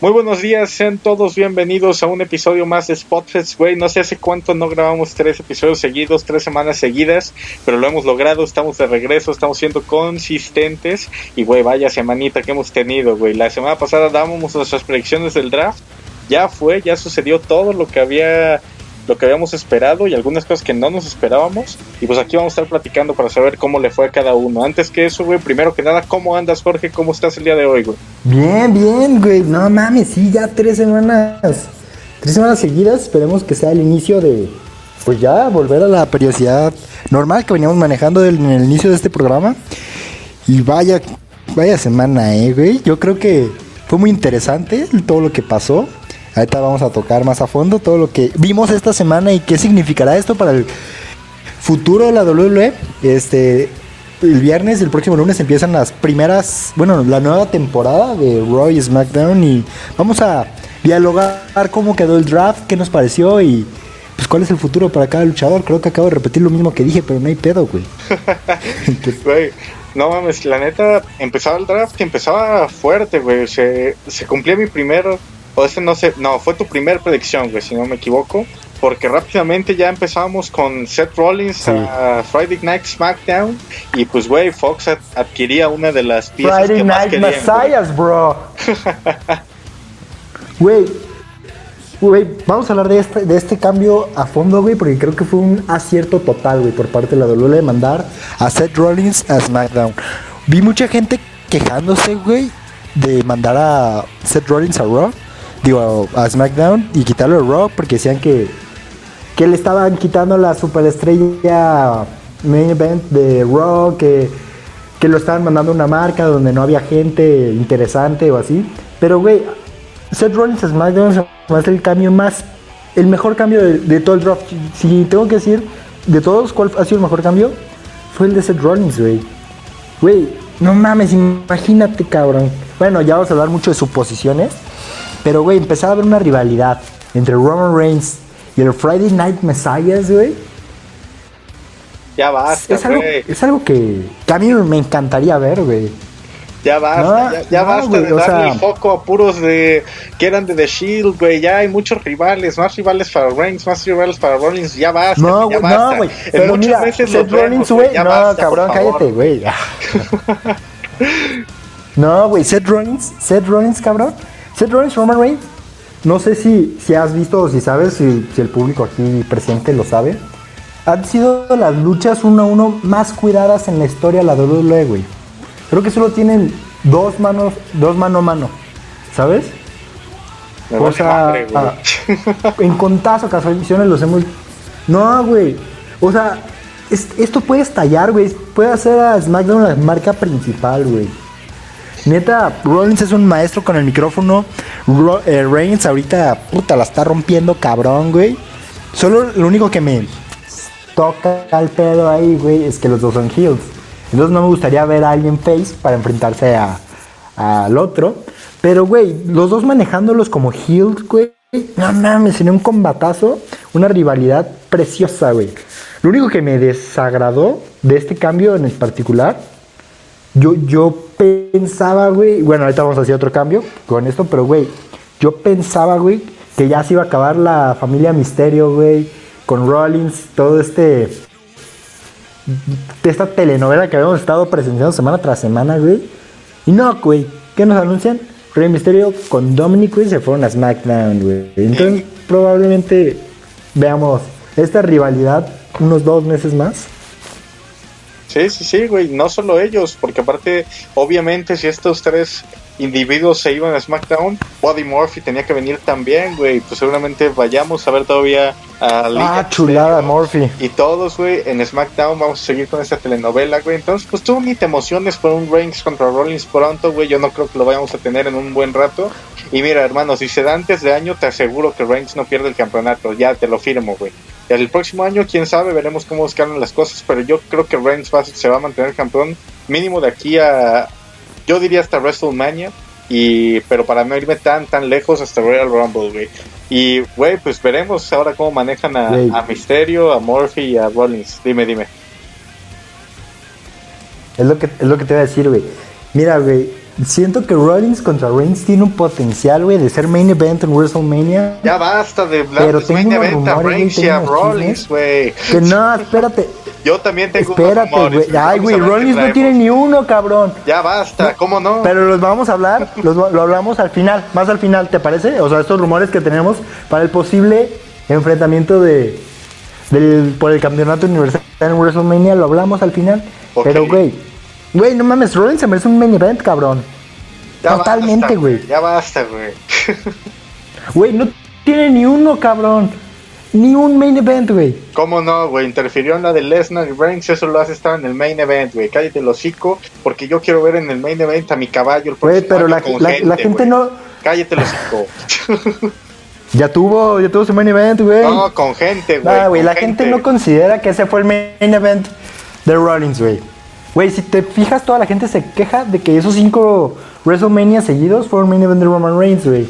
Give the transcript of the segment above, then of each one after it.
Muy buenos días, sean todos bienvenidos a un episodio más de Spotfest, güey. No sé hace cuánto no grabamos tres episodios seguidos, tres semanas seguidas, pero lo hemos logrado, estamos de regreso, estamos siendo consistentes. Y, güey, vaya semanita que hemos tenido, güey. La semana pasada dábamos nuestras predicciones del draft. Ya fue, ya sucedió todo lo que había lo que habíamos esperado y algunas cosas que no nos esperábamos. Y pues aquí vamos a estar platicando para saber cómo le fue a cada uno. Antes que eso, güey, primero que nada, ¿cómo andas, Jorge? ¿Cómo estás el día de hoy, güey? Bien, bien, güey. No mames, sí, ya tres semanas. Tres semanas seguidas. Esperemos que sea el inicio de. Pues ya volver a la periodicidad normal que veníamos manejando en el inicio de este programa. Y vaya, vaya semana, eh, güey. Yo creo que fue muy interesante todo lo que pasó. Ahorita vamos a tocar más a fondo todo lo que vimos esta semana y qué significará esto para el futuro de la WWE. Este, el viernes, el próximo lunes empiezan las primeras, bueno, la nueva temporada de Roy SmackDown y vamos a dialogar cómo quedó el draft, qué nos pareció y pues cuál es el futuro para cada luchador. Creo que acabo de repetir lo mismo que dije, pero no hay pedo, güey. Güey, no mames, la neta, empezaba el draft y empezaba fuerte, güey. Se, se cumplía mi primer o ese no sé, no, fue tu primer predicción, güey, si no me equivoco. Porque rápidamente ya empezamos con Seth Rollins a Friday Night SmackDown. Y pues, güey, Fox adquiría una de las piezas Friday que más Night Messiahs, bro. Güey, güey, vamos a hablar de este, de este cambio a fondo, güey, porque creo que fue un acierto total, güey, por parte de la WWE de mandar a Seth Rollins a SmackDown. Vi mucha gente quejándose, güey, de mandar a Seth Rollins a Raw digo, a SmackDown y quitarlo de Raw porque decían que, que le estaban quitando la superestrella main event de Raw, que, que lo estaban mandando a una marca donde no había gente interesante o así. Pero, güey, Seth Rollins a SmackDown es el cambio más, el mejor cambio de, todo el draft. Si tengo que decir, de todos, ¿cuál ha sido el mejor cambio? Fue el de Seth Rollins, güey. Güey, no mames, imagínate, cabrón. Bueno, ya vamos a hablar mucho de suposiciones. Pero, güey, empezaba a haber una rivalidad entre Roman Reigns y el Friday Night Messiahs, güey. Ya basta, es, algo, güey. es algo que, que a mí me encantaría ver, güey. Ya basta, No, ya, ya no, basta güey, de o darle sea- el foco a puros de que eran de The Shield, güey. Ya hay muchos rivales, más rivales para Reigns, más rivales para Rollins. Ya basta, No, güey, no, güey. En Pero mira, meses Seth los Rollins, güey. No, basta, cabrón, cállate, güey. no, güey, Seth Rollins, Seth Rollins, cabrón. Seth Rollins, Roman Reigns. No sé si, si has visto o si sabes, si, si el público aquí presente lo sabe. Han sido las luchas uno a uno más cuidadas en la historia de la WWE, güey. Creo que solo tienen dos manos, dos mano a mano. ¿Sabes? Me O vale sea, madre, ah, en contazo, casualizaciones los hemos. No, güey. O sea, es- esto puede estallar, güey. Puede hacer a SmackDown la marca principal, güey. Neta, Rollins es un maestro con el micrófono. Eh, Reigns ahorita, puta, la está rompiendo cabrón, güey. Solo lo único que me toca al pedo ahí, güey, es que los dos son heels. Entonces no me gustaría ver a alguien face para enfrentarse a- al otro. Pero, güey, los dos manejándolos como heels, güey. No mames, sería un combatazo, una rivalidad preciosa, güey. Lo único que me desagradó de este cambio en el particular, yo, yo pensaba, güey, bueno, ahorita vamos a hacer otro cambio con esto, pero, güey, yo pensaba, güey, que ya se iba a acabar la familia Misterio, güey, con Rollins, todo este esta telenovela que habíamos estado presenciando semana tras semana, güey. Y no, güey, ¿qué nos anuncian? Rey Misterio con Dominic, güey, se fueron a SmackDown, güey. Entonces, probablemente veamos esta rivalidad unos dos meses más. Sí, sí, sí, güey. No solo ellos, porque aparte, obviamente, si estos tres individuos se iban a SmackDown, Buddy Murphy tenía que venir también, güey. Pues seguramente vayamos a ver todavía a Liga Ah, chulada. Murphy. Y todos, güey, en SmackDown vamos a seguir con esta telenovela, güey. Entonces, pues tú ni te emociones por un Reigns contra Rollins pronto, güey. Yo no creo que lo vayamos a tener en un buen rato. Y mira, hermano, si se da antes de año, te aseguro que Reigns no pierde el campeonato. Ya te lo firmo, güey. El próximo año, quién sabe, veremos cómo escalan las cosas. Pero yo creo que Reigns va- se va a mantener campeón mínimo de aquí a. Yo diría hasta WrestleMania. Y, pero para no irme tan, tan lejos hasta Royal Rumble, güey. Y, güey, pues veremos ahora cómo manejan a, a Misterio, a Murphy y a Rollins. Dime, dime. Es lo que, es lo que te voy a decir, güey. Mira, güey. Siento que Rollins contra Reigns tiene un potencial, güey, de ser main event en WrestleMania. Ya basta de hablar Pero de main event a Reigns y a Rollins, güey. Que no, espérate. Yo también tengo Espérate, güey. Ay, güey, Rollins no tiene ni uno, cabrón. Ya basta, ¿cómo no? Pero los vamos a hablar, los, lo hablamos al final, más al final, ¿te parece? O sea, estos rumores que tenemos para el posible enfrentamiento de del, por el campeonato universal en WrestleMania, lo hablamos al final. Pero, güey, güey, no mames, Rollins se merece un main event, cabrón. Ya Totalmente, güey. Ya basta, güey. Güey, no tiene ni uno, cabrón. Ni un main event, güey. ¿Cómo no, güey? Interfirió en la de Lesnar y Reigns, eso lo hace estar en el main event, güey. Cállate el hocico, porque yo quiero ver en el main event a mi caballo el Güey, pero la, la- gente no. Cállate el hocico. Ya tuvo, ya tuvo su main event, güey. no, con gente, güey. Ah, güey, la gente no considera que ese fue el main event de Rollins, güey. Güey, si te fijas, toda la gente se queja de que esos cinco WrestleMania seguidos fueron main event de Roman Reigns, güey.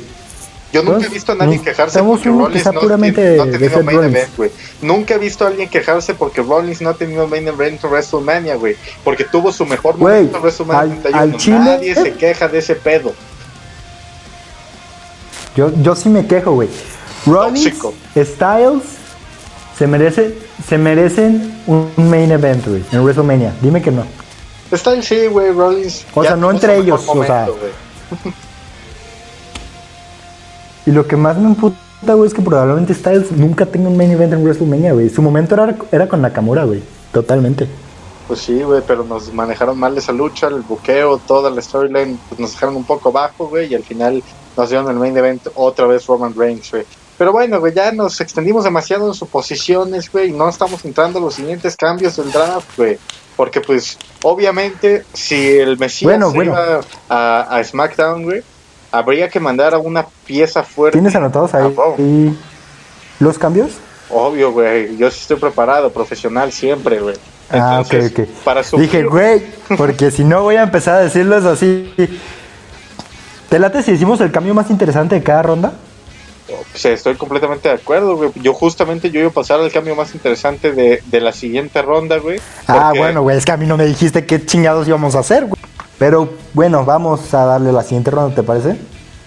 Yo nunca he visto a nadie quejarse porque Rollins no, puramente no ha tenido main Rollins. event, güey. Nunca he visto a alguien quejarse porque Rollins no ha tenido main event en WrestleMania, güey. Porque tuvo su mejor Güey, momento en WrestleMania al- 31. al chile- Nadie se queja de ese pedo. Yo, yo sí me quejo, güey. Rollins, Tóxico. Styles, se, merece, se merecen un main event, güey, en WrestleMania. Dime que no. Está sí, güey, Rollins. O sea, no entre ellos, o sea. Y lo que más me emputa, güey, es que probablemente Styles nunca tenga un main event en WrestleMania, güey. Su momento era, era con Nakamura, güey. Totalmente. Pues sí, güey, pero nos manejaron mal esa lucha, el buqueo, toda la storyline, pues nos dejaron un poco bajo, güey, y al final nos dieron el main event otra vez Roman Reigns, güey. Pero bueno, güey, ya nos extendimos demasiado en suposiciones, güey, y no estamos entrando a los siguientes cambios del draft, güey. Porque pues, obviamente, si el Mesías Bueno, se bueno. iba a, a SmackDown, güey, habría que mandar a una pieza fuerte. ¿Tienes anotados ahí Raw. los cambios? Obvio, güey, yo sí estoy preparado, profesional siempre, güey. Ah, ok, ok. Para Dije, güey, porque si no voy a empezar a decirlos así. ¿Te late si decimos el cambio más interesante de cada ronda? Pues, estoy completamente de acuerdo, güey. Yo justamente yo iba a pasar al cambio más interesante de, de la siguiente ronda, güey. Ah, porque- bueno, güey, es que a mí no me dijiste qué chingados íbamos a hacer, güey. Pero bueno, vamos a darle la siguiente ronda, ¿te parece?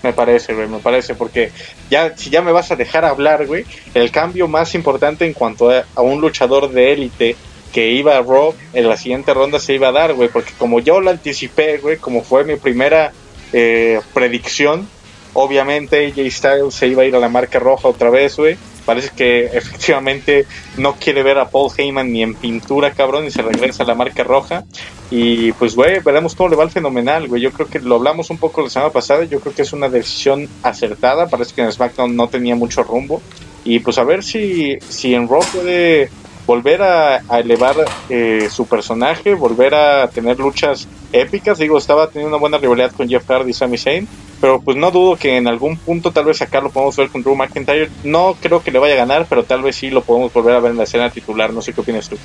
Me parece, güey, me parece, porque ya, si ya me vas a dejar hablar, güey, el cambio más importante en cuanto a, a un luchador de élite que iba a Raw en la siguiente ronda se iba a dar, güey, porque como yo lo anticipé, güey, como fue mi primera eh, predicción, obviamente AJ Styles se iba a ir a la marca roja otra vez, güey. Parece que efectivamente no quiere ver a Paul Heyman ni en pintura, cabrón, y se regresa a la marca roja. Y pues, güey, veremos cómo le va el fenomenal, güey. Yo creo que lo hablamos un poco la semana pasada. Yo creo que es una decisión acertada. Parece que en SmackDown no tenía mucho rumbo. Y pues a ver si, si en Raw puede volver a, a elevar eh, su personaje, volver a tener luchas épicas. Digo, estaba teniendo una buena rivalidad con Jeff Hardy y Sami Zayn. Pero pues no dudo que en algún punto tal vez acá lo podamos ver con Drew McIntyre. No creo que le vaya a ganar, pero tal vez sí lo podemos volver a ver en la escena titular. No sé qué opinas tú.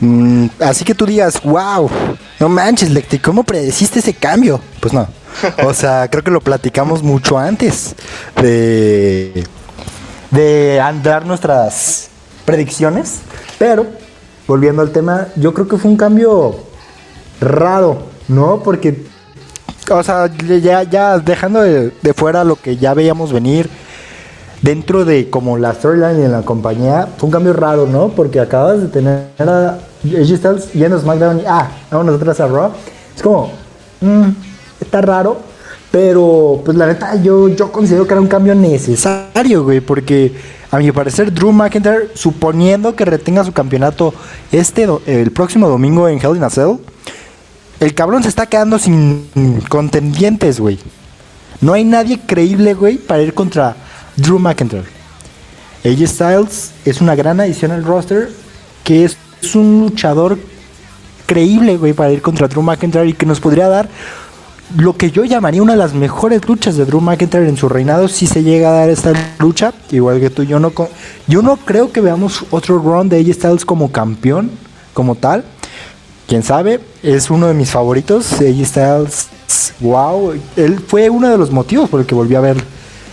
Mm, así que tú digas, wow, no manches, Lecti, ¿cómo predeciste ese cambio? Pues no. O sea, creo que lo platicamos mucho antes de, de andar nuestras predicciones. Pero, volviendo al tema, yo creo que fue un cambio raro, ¿no? Porque, o sea, ya, ya dejando de, fuera lo que ya veíamos venir dentro de como la storyline y en la compañía, fue un cambio raro, ¿no? Porque acabas de tener a Styles yendo a SmackDown y, ah, vamos nosotros a Raw. Es como, mm, está raro, pero pues la neta yo, yo considero que era un cambio necesario, güey, porque a mi parecer Drew McIntyre, suponiendo que retenga su campeonato este el próximo domingo en Hell in a Cell, el cabrón se está quedando sin contendientes, güey. No hay nadie creíble, güey, para ir contra Drew McIntyre. AJ Styles es una gran adición al roster, que es, es un luchador creíble, güey, para ir contra Drew McIntyre y que nos podría dar lo que yo llamaría una de las mejores luchas de Drew McIntyre en su reinado si se llega a dar esta lucha, igual que tú, yo no yo no creo que veamos otro run de AJ Styles como campeón, como tal. Quién sabe, es uno de mis favoritos, AJ Styles. Wow, él fue uno de los motivos por el que volví a ver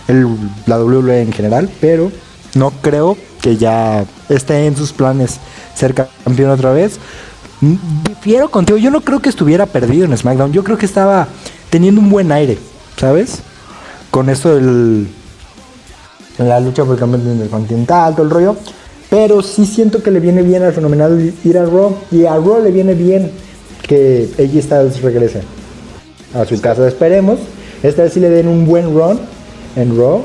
el, la WWE en general, pero no creo que ya esté en sus planes ser campeón otra vez. Mm, Difiero contigo, yo no creo que estuviera perdido en SmackDown, yo creo que estaba teniendo un buen aire, ¿sabes? Con esto del la lucha por el campeonato intercontinental, todo el rollo. Pero sí siento que le viene bien al fenomenal ir a Raw. Y a Raw le viene bien que AJ Styles regrese a su casa. Esperemos. Esta vez sí le den un buen run en Raw.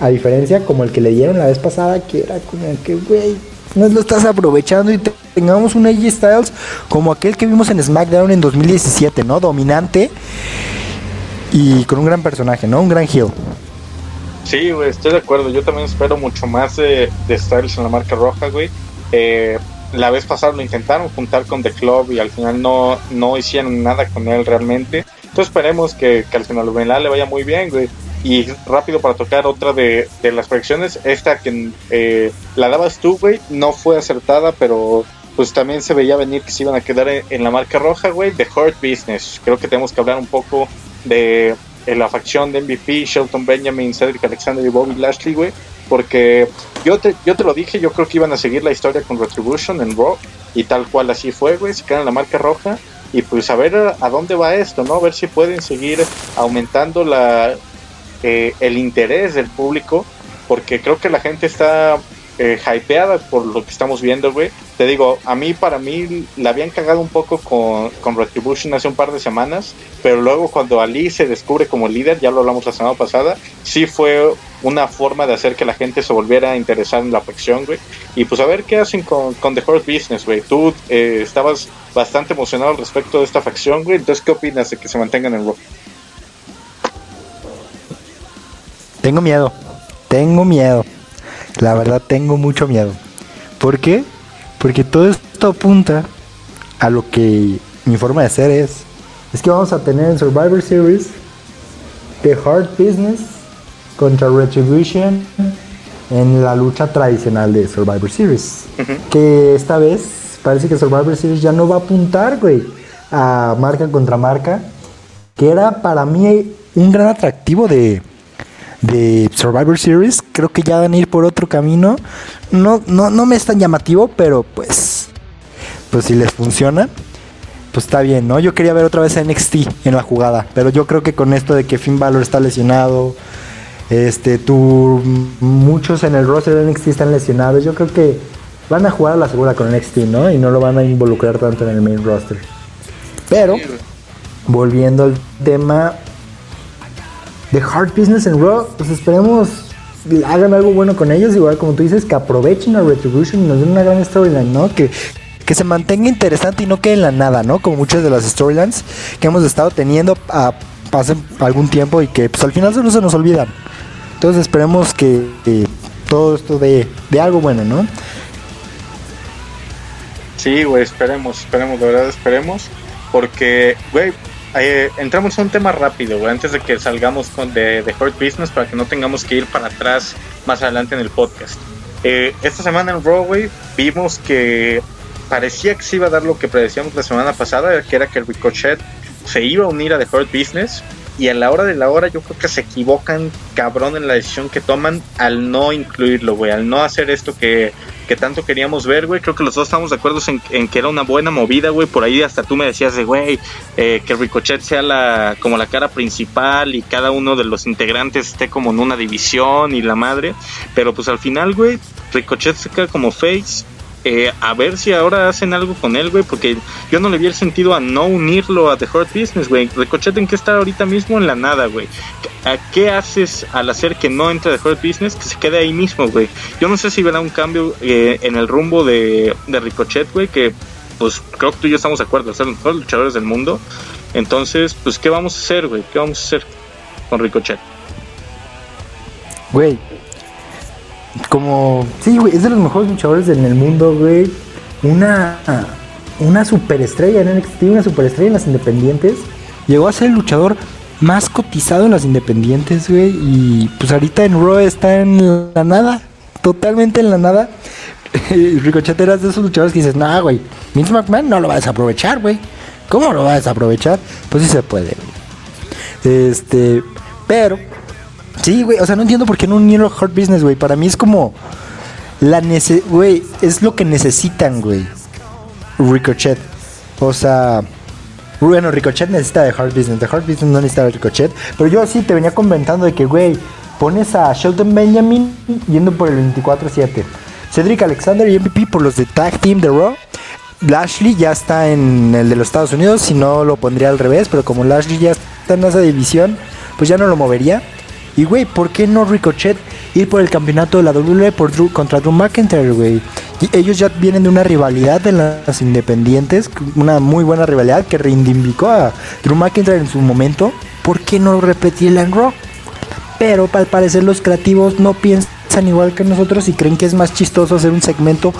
a diferencia como el que le dieron la vez pasada, que era como que, güey, no lo estás aprovechando y tengamos un AJ Styles como aquel que vimos en SmackDown en 2017, ¿no? Dominante y con un gran personaje, ¿no? Un gran heel. Sí, güey, estoy de acuerdo. Yo también espero mucho más de, Styles en la marca roja, güey. Eh, la vez pasada lo intentaron juntar con The Club y al final no, no hicieron nada con él realmente. Entonces esperemos que, que al final le vaya muy bien, güey. Y rápido para tocar otra de, las proyecciones, esta que eh, la dabas tú, güey, no fue acertada, pero pues también se veía venir que se iban a quedar en, la marca roja, güey, The Hurt Business. Creo que tenemos que hablar un poco de, la facción de MVP, Shelton Benjamin, Cedric Alexander y Bobby Lashley, güey. Porque yo te, yo te lo dije, yo creo que iban a seguir la historia con Retribution en Raw. Y tal cual así fue, güey. Se quedan en la marca roja. Y pues a ver a, dónde va esto, ¿no? A ver si pueden seguir aumentando la, eh, el interés del público. Porque creo que la gente está eh, hypeada por lo que estamos viendo, güey. Te digo, a mí, para mí, la habían cagado un poco con, con, Retribution hace un par de semanas, pero luego cuando Ali se descubre como líder, ya lo hablamos la semana pasada, sí fue una forma de hacer que la gente se volviera a interesar en la facción, güey. Y pues a ver qué hacen con, con The Horse Business, güey. Tú eh, estabas bastante emocionado al respecto de esta facción, güey. Entonces, ¿qué opinas de que se mantengan en Raw? Tengo miedo, tengo miedo. La verdad tengo mucho miedo. ¿Por qué? Porque todo esto apunta a lo que mi forma de ser es. Es que vamos a tener en Survivor Series The Hard Business contra Retribution en la lucha tradicional de Survivor Series. Que esta vez parece que Survivor Series ya no va a apuntar, güey, a marca contra marca. Que era para mí un gran atractivo de, de Survivor Series. Creo que ya van a ir por otro camino. No, no, no me es tan llamativo, pero pues, pues si les funciona, pues está bien, ¿no? Yo quería ver otra vez a NXT en la jugada, pero yo creo que con esto de que Finn Balor está lesionado, este, tú, muchos en el roster de NXT están lesionados, yo creo que van a jugar a la segura con NXT, ¿no? Y no lo van a involucrar tanto en el main roster. Pero, volviendo al tema, de Hard Business en Raw, pues esperemos hagan algo bueno con ellos, igual como tú dices, que aprovechen a Retribution y nos den una gran storyline, ¿no? Que, que se mantenga interesante y no quede en la nada, ¿no? Como muchas de las storylines que hemos estado teniendo a, hace algún tiempo y que pues al final solo se nos olvidan. Entonces esperemos que, todo esto de, de algo bueno, ¿no? Sí, güey, esperemos, esperemos, de verdad esperemos. Porque, güey, eh, entramos a un tema rápido, güey, antes de que salgamos con de, de Business para que no tengamos que ir para atrás más adelante en el podcast. Eh, esta semana en Raw, güey, vimos que parecía que se iba a dar lo que predecíamos la semana pasada, que era que el Ricochet se iba a unir a The Hurt Business y a la hora de la hora yo creo que se equivocan cabrón en la decisión que toman al no incluirlo, güey, al no hacer esto que, que tanto queríamos ver, güey. Creo que los dos estamos de acuerdo en, que era una buena movida, güey. Por ahí hasta tú me decías de, güey, eh, que Ricochet sea la, como la cara principal y cada uno de los integrantes esté como en una división y la madre. Pero pues al final, güey, Ricochet se queda como face eh, a ver si ahora hacen algo con él, güey, porque yo no le vi el sentido a no unirlo a The Hurt Business, güey. Ricochet en qué está ahorita mismo en la nada, güey. ¿Qué haces al hacer que no entre The Hurt Business? Que se quede ahí mismo, güey. Yo no sé si verá un cambio eh, en el rumbo de, de Ricochet, güey, que pues creo que tú y yo estamos de acuerdo, ser los mejores luchadores del mundo. Entonces, pues, ¿qué vamos a hacer, güey? ¿Qué vamos a hacer con Ricochet? Güey, como, sí, güey, es de los mejores luchadores en el mundo, güey. Una, una superestrella en NXT, una superestrella en las independientes. Llegó a ser el luchador más cotizado en las independientes, güey. Y pues ahorita en Raw está en la nada, totalmente en la nada. Ricochet eras de esos luchadores que dices, nah, güey, Vince McMahon no lo va a desaprovechar, güey. ¿Cómo lo va a desaprovechar? Pues sí se puede, Este, pero Sí, güey, o sea, no entiendo por qué no unieron Hard Business, güey. Para mí es como la nece güey, es lo que necesitan, güey. Ricochet. O sea, Bueno, Ricochet necesita de Hard Business. De Hard Business no necesita de Ricochet. Pero yo sí te venía comentando de que, güey, pones a Shelton Benjamin yendo por el 24-7. Cedric Alexander y MVP por los de Tag Team de Raw. Lashley ya está en el de los Estados Unidos, si no lo pondría al revés, pero como Lashley ya está en esa división, pues ya no lo movería. Y güey, ¿por qué no Ricochet ir por el campeonato de la WWE por contra Drew McIntyre, güey? Ellos ya vienen de una rivalidad en las independientes, una muy buena rivalidad que reivindicó a Drew McIntyre en su momento. ¿Por qué no repetirla en Raw? Pero al parecer los creativos no piensan igual que nosotros y creen que es más chistoso hacer un segmento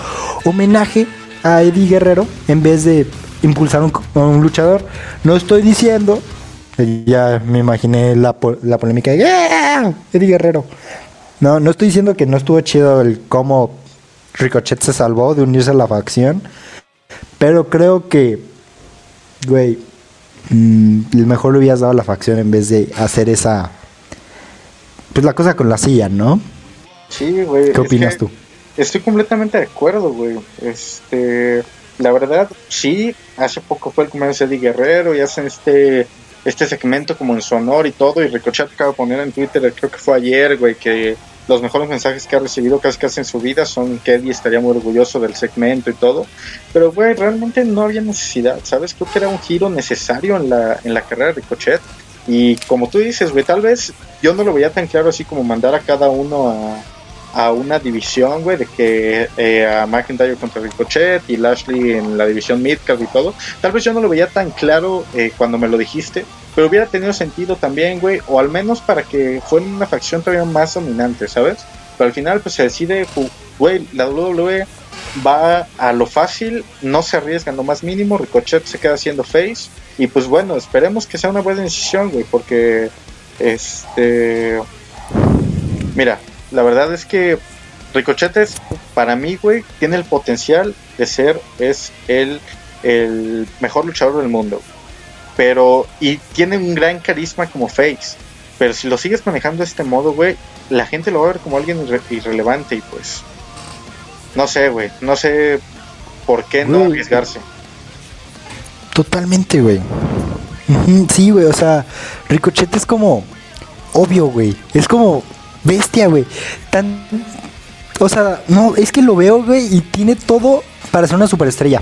homenaje a Eddie Guerrero en vez de impulsar un, un luchador. No estoy diciendo, ya me imaginé la, la polémica de ¡Ah! Eddie Guerrero. No, no estoy diciendo que no estuvo chido el cómo Ricochet se salvó de unirse a la facción, pero creo que, güey, mmm, mejor le hubieras dado a la facción en vez de hacer esa, pues la cosa con la silla, ¿no? Sí, güey. ¿Qué opinas tú? Estoy completamente de acuerdo, güey. Este, la verdad, sí, hace poco fue el cumpleaños de Eddie Guerrero y hacen este este segmento como en su honor y todo y Ricochet acaba de poner en Twitter, creo que fue ayer, güey, que los mejores mensajes que ha recibido casi casi en su vida son que Eddie estaría muy orgulloso del segmento y todo. Pero, güey, realmente no había necesidad, ¿sabes? Creo que era un giro necesario en la, en la carrera de Ricochet. Y como tú dices, güey, tal vez yo no lo veía tan claro así como mandar a cada uno a, a una división, güey, de que eh, a McIntyre contra Ricochet y Lashley en la división Midcard y todo. Tal vez yo no lo veía tan claro eh, cuando me lo dijiste, pero hubiera tenido sentido también, güey, o al menos para que fuera una facción todavía más dominante, ¿sabes? Pero al final, pues se decide, güey, la WWE va a lo fácil, no se arriesga lo más mínimo, Ricochet se queda haciendo face, y pues bueno, esperemos que sea una buena decisión, güey, porque, este, mira, la verdad es que Ricochet es, para mí, güey, tiene el potencial de ser, es el, el mejor luchador del mundo. Pero, y tiene un gran carisma como face. Pero si lo sigues manejando de este modo, güey, la gente lo va a ver como alguien irre irrelevante y pues, no sé, güey, no sé por qué no arriesgarse. Totalmente, güey. Sí, güey, o sea, Ricochet es como obvio, güey. Es como bestia, güey. Tan. O sea, no, es que lo veo, güey, y tiene todo para ser una superestrella.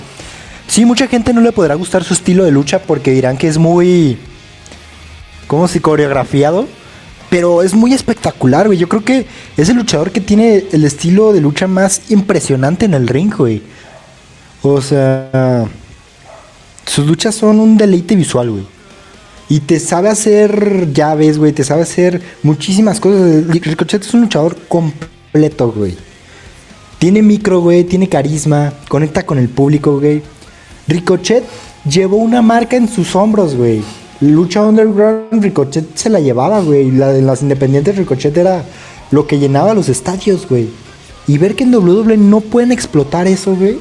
Sí, mucha gente no le podrá gustar su estilo de lucha porque dirán que es muy. ¿Cómo si coreografiado? Pero es muy espectacular, güey. Yo creo que es el luchador que tiene el estilo de lucha más impresionante en el ring, güey. O sea. Sus luchas son un deleite visual, güey. Y te sabe hacer llaves, güey. Te sabe hacer muchísimas cosas. Ricochet es un luchador completo, güey. Tiene micro, güey. Tiene carisma. Conecta con el público, güey. Ricochet llevó una marca en sus hombros, güey. Lucha Underground, Ricochet se la llevaba, güey. La de las independientes, Ricochet era lo que llenaba los estadios, güey. Y ver que en WWE no pueden explotar eso, güey.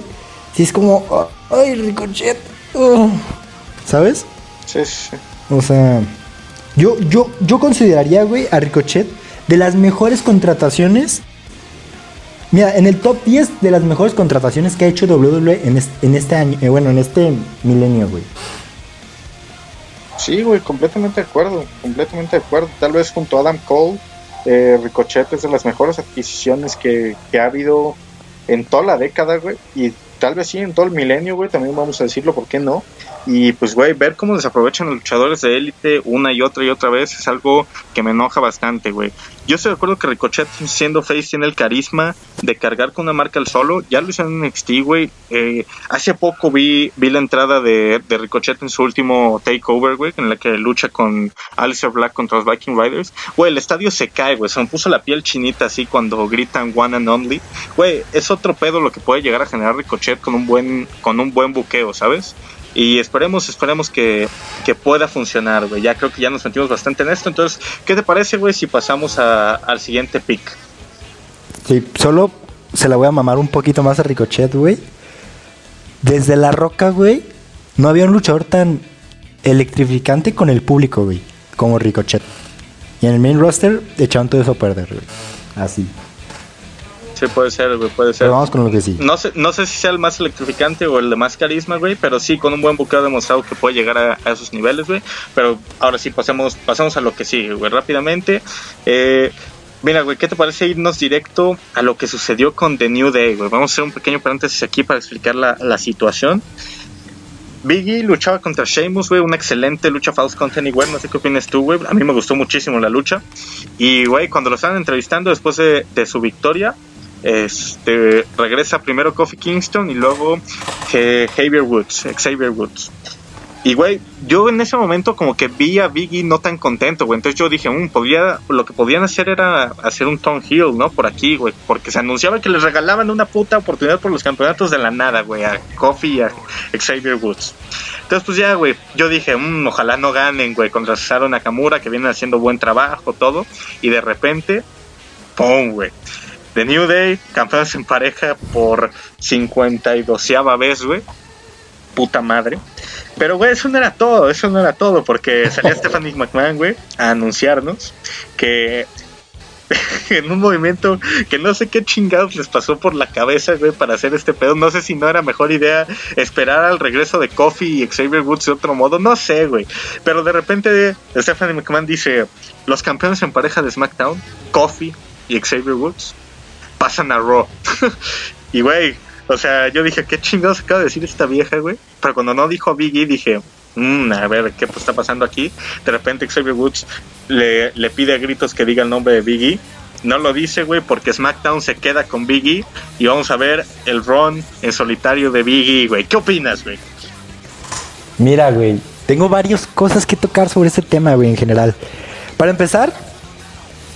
Si es como, ay, Ricochet. Oh. ¿Sabes? Sí, sí. O sea, yo, yo, yo consideraría, güey, a Ricochet de las mejores contrataciones. Mira, en el top 10 de las mejores contrataciones que ha hecho WWE en este, en este año, eh, bueno, en este milenio, güey. Sí, güey, completamente de acuerdo, completamente de acuerdo. Tal vez junto a Adam Cole, eh, Ricochet es de las mejores adquisiciones que, que ha habido en toda la década, güey. Y tal vez sí en todo el milenio, güey, también vamos a decirlo, ¿por qué no? Y pues, güey, ver cómo desaprovechan los luchadores de élite una y otra y otra vez es algo que me enoja bastante, güey. Yo estoy de acuerdo que Ricochet, siendo face, tiene el carisma de cargar con una marca al solo. Ya lo hizo en NXT, güey. Eh, hace poco vi, vi la entrada de, de, Ricochet en su último takeover, güey, en la que lucha con Alistair Black contra los Viking Riders. Güey, el estadio se cae, güey. Se me puso la piel chinita así cuando gritan one and only. Güey, es otro pedo lo que puede llegar a generar Ricochet con un buen, con un buen buqueo, ¿sabes? Y esperemos, esperemos que, que pueda funcionar, güey. Ya creo que ya nos metimos bastante en esto. Entonces, ¿qué te parece, güey, si pasamos a, al siguiente pick? Sí, solo se la voy a mamar un poquito más a Ricochet, güey. Desde la roca, güey, no había un luchador tan electrificante con el público, güey, como Ricochet. Y en el main roster echaron todo eso a perder, güey. Así. Sí, puede ser, güey, puede ser. Pero vamos con lo que sí. No sé, no sé si sea el más electrificante o el de más carisma, güey, pero sí, con un buen buqueo demostrado que puede llegar a, esos niveles, güey. Pero ahora sí, pasemos, pasamos a lo que sigue, güey, rápidamente. Eh, Mira, güey, ¿qué te parece irnos directo a lo que sucedió con The New Day, güey? Vamos a hacer un pequeño paréntesis aquí para explicar la, la situación. Biggie luchaba contra Sheamus, güey, una excelente lucha Faust contra güey, no sé qué opinas tú, güey, a mí me gustó muchísimo la lucha. Y, güey, cuando lo estaban entrevistando después de, de su victoria, este, regresa primero Kofi Kingston y luego eh, Xavier Woods, Xavier Woods. Y, güey, yo en ese momento como que vi a Biggie no tan contento, güey. Entonces yo dije, um, podía, lo que podían hacer era hacer un Tom Hill, ¿no? Por aquí, güey. Porque se anunciaba que les regalaban una puta oportunidad por los campeonatos de la nada, güey. A Kofi y a Xavier Woods. Entonces, pues ya, güey, yo dije, um, ojalá no ganen, güey, contra Cesaro Nakamura, que vienen haciendo buen trabajo, todo. Y de repente, ¡pum, güey! The New Day, campeones en pareja por 52 vez, güey. Puta madre. Pero, güey, eso no era todo, eso no era todo, porque salía Stephanie McMahon, güey, a anunciarnos que en un movimiento que no sé qué chingados les pasó por la cabeza, güey, para hacer este pedo. No sé si no era mejor idea esperar al regreso de Kofi y Xavier Woods de otro modo, no sé, güey. Pero de repente Stephanie McMahon dice, los campeones en pareja de SmackDown, Kofi y Xavier Woods, pasan a Raw. y, güey, o sea, yo dije, ¿qué chingados acaba de decir esta vieja, güey? Pero cuando no dijo Biggie, dije, mmm, a ver, ¿qué está pasando aquí? De repente Xavier Woods le, le pide a gritos que diga el nombre de Biggie. No lo dice, güey, porque SmackDown se queda con Biggie y vamos a ver el run en solitario de Biggie, güey. ¿Qué opinas, güey? Mira, güey, tengo varias cosas que tocar sobre este tema, güey, en general. Para empezar,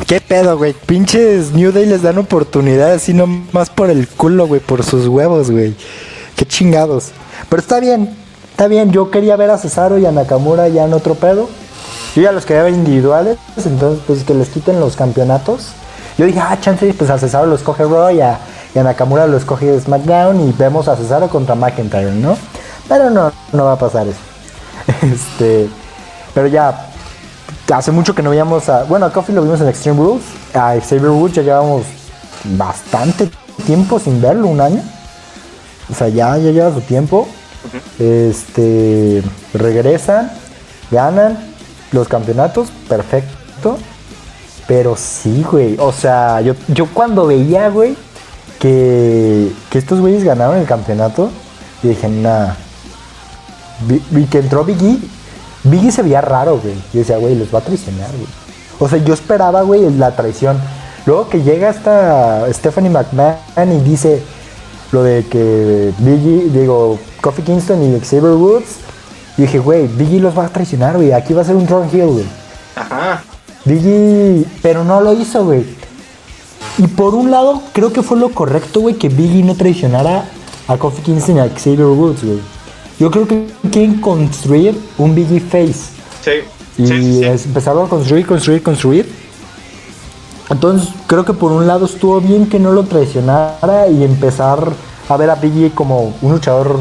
¿Qué pedo, güey? Pinches New Day les dan oportunidad así nomás por el culo, güey, por sus huevos, güey. Qué chingados. Pero está bien, está bien. Yo quería ver a Cesaro y a Nakamura ya en otro pedo. Yo ya los quería ver individuales, entonces pues que les quiten los campeonatos. Yo dije, ah, chance, pues a Cesaro lo escoge Roy y a, Nakamura lo escoge SmackDown y vemos a Cesaro contra McIntyre, ¿no? Pero no, no va a pasar eso. Este, pero ya, hace mucho que no veíamos a. Bueno, a Coffee lo vimos en Extreme Rules. A Xavier Woods ya llevamos bastante tiempo sin verlo, un año. O sea, ya, ya lleva su tiempo. Este. Regresan, ganan los campeonatos, perfecto. Pero sí, güey. O sea, yo, yo cuando veía, güey, que, que estos güeyes ganaron el campeonato, dije, nada. Y que entró Biggie Biggie se veía raro, güey. Yo decía, güey, los va a traicionar, güey. O sea, yo esperaba, güey, la traición. Luego que llega esta Stephanie McMahon y dice lo de que Biggie, digo, Kofi Kingston y Xavier Woods, y dije, güey, Biggie los va a traicionar, güey. Aquí va a ser un Tron Hill, güey. Ajá. Biggie, pero no lo hizo, güey. Y por un lado, creo que fue lo correcto, güey, que Biggie no traicionara a Kofi Kingston y a Xavier Woods, güey. Yo creo que quieren construir un Biggie Face. Sí. Y sí, empezaron a construir, construir, construir. Entonces creo que por un lado estuvo bien que no lo traicionara y empezar a ver a Biggie como un luchador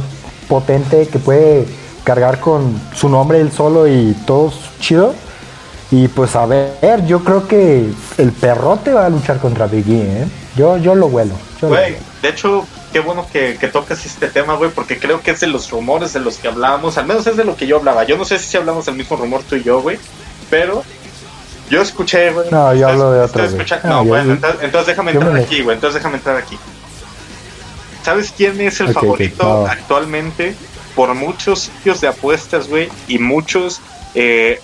potente que puede cargar con su nombre él solo y todo chido. Y pues a ver, yo creo que el perrote va a luchar contra Biggie, ¿eh? Yo, yo lo huelo. de hecho, qué bueno que, que tocas este tema, güey, porque creo que es de los rumores de los que hablábamos, al menos es de lo que yo hablaba. Yo no sé si hablamos del mismo rumor tú y yo, güey, pero yo escuché, güey. No, yo hablo de otro. No, bueno, entonces, déjame entrar aquí, güey, entonces déjame entrar aquí. ¿Sabes quién es el favorito actualmente por muchos sitios de apuestas, güey, y muchos eh,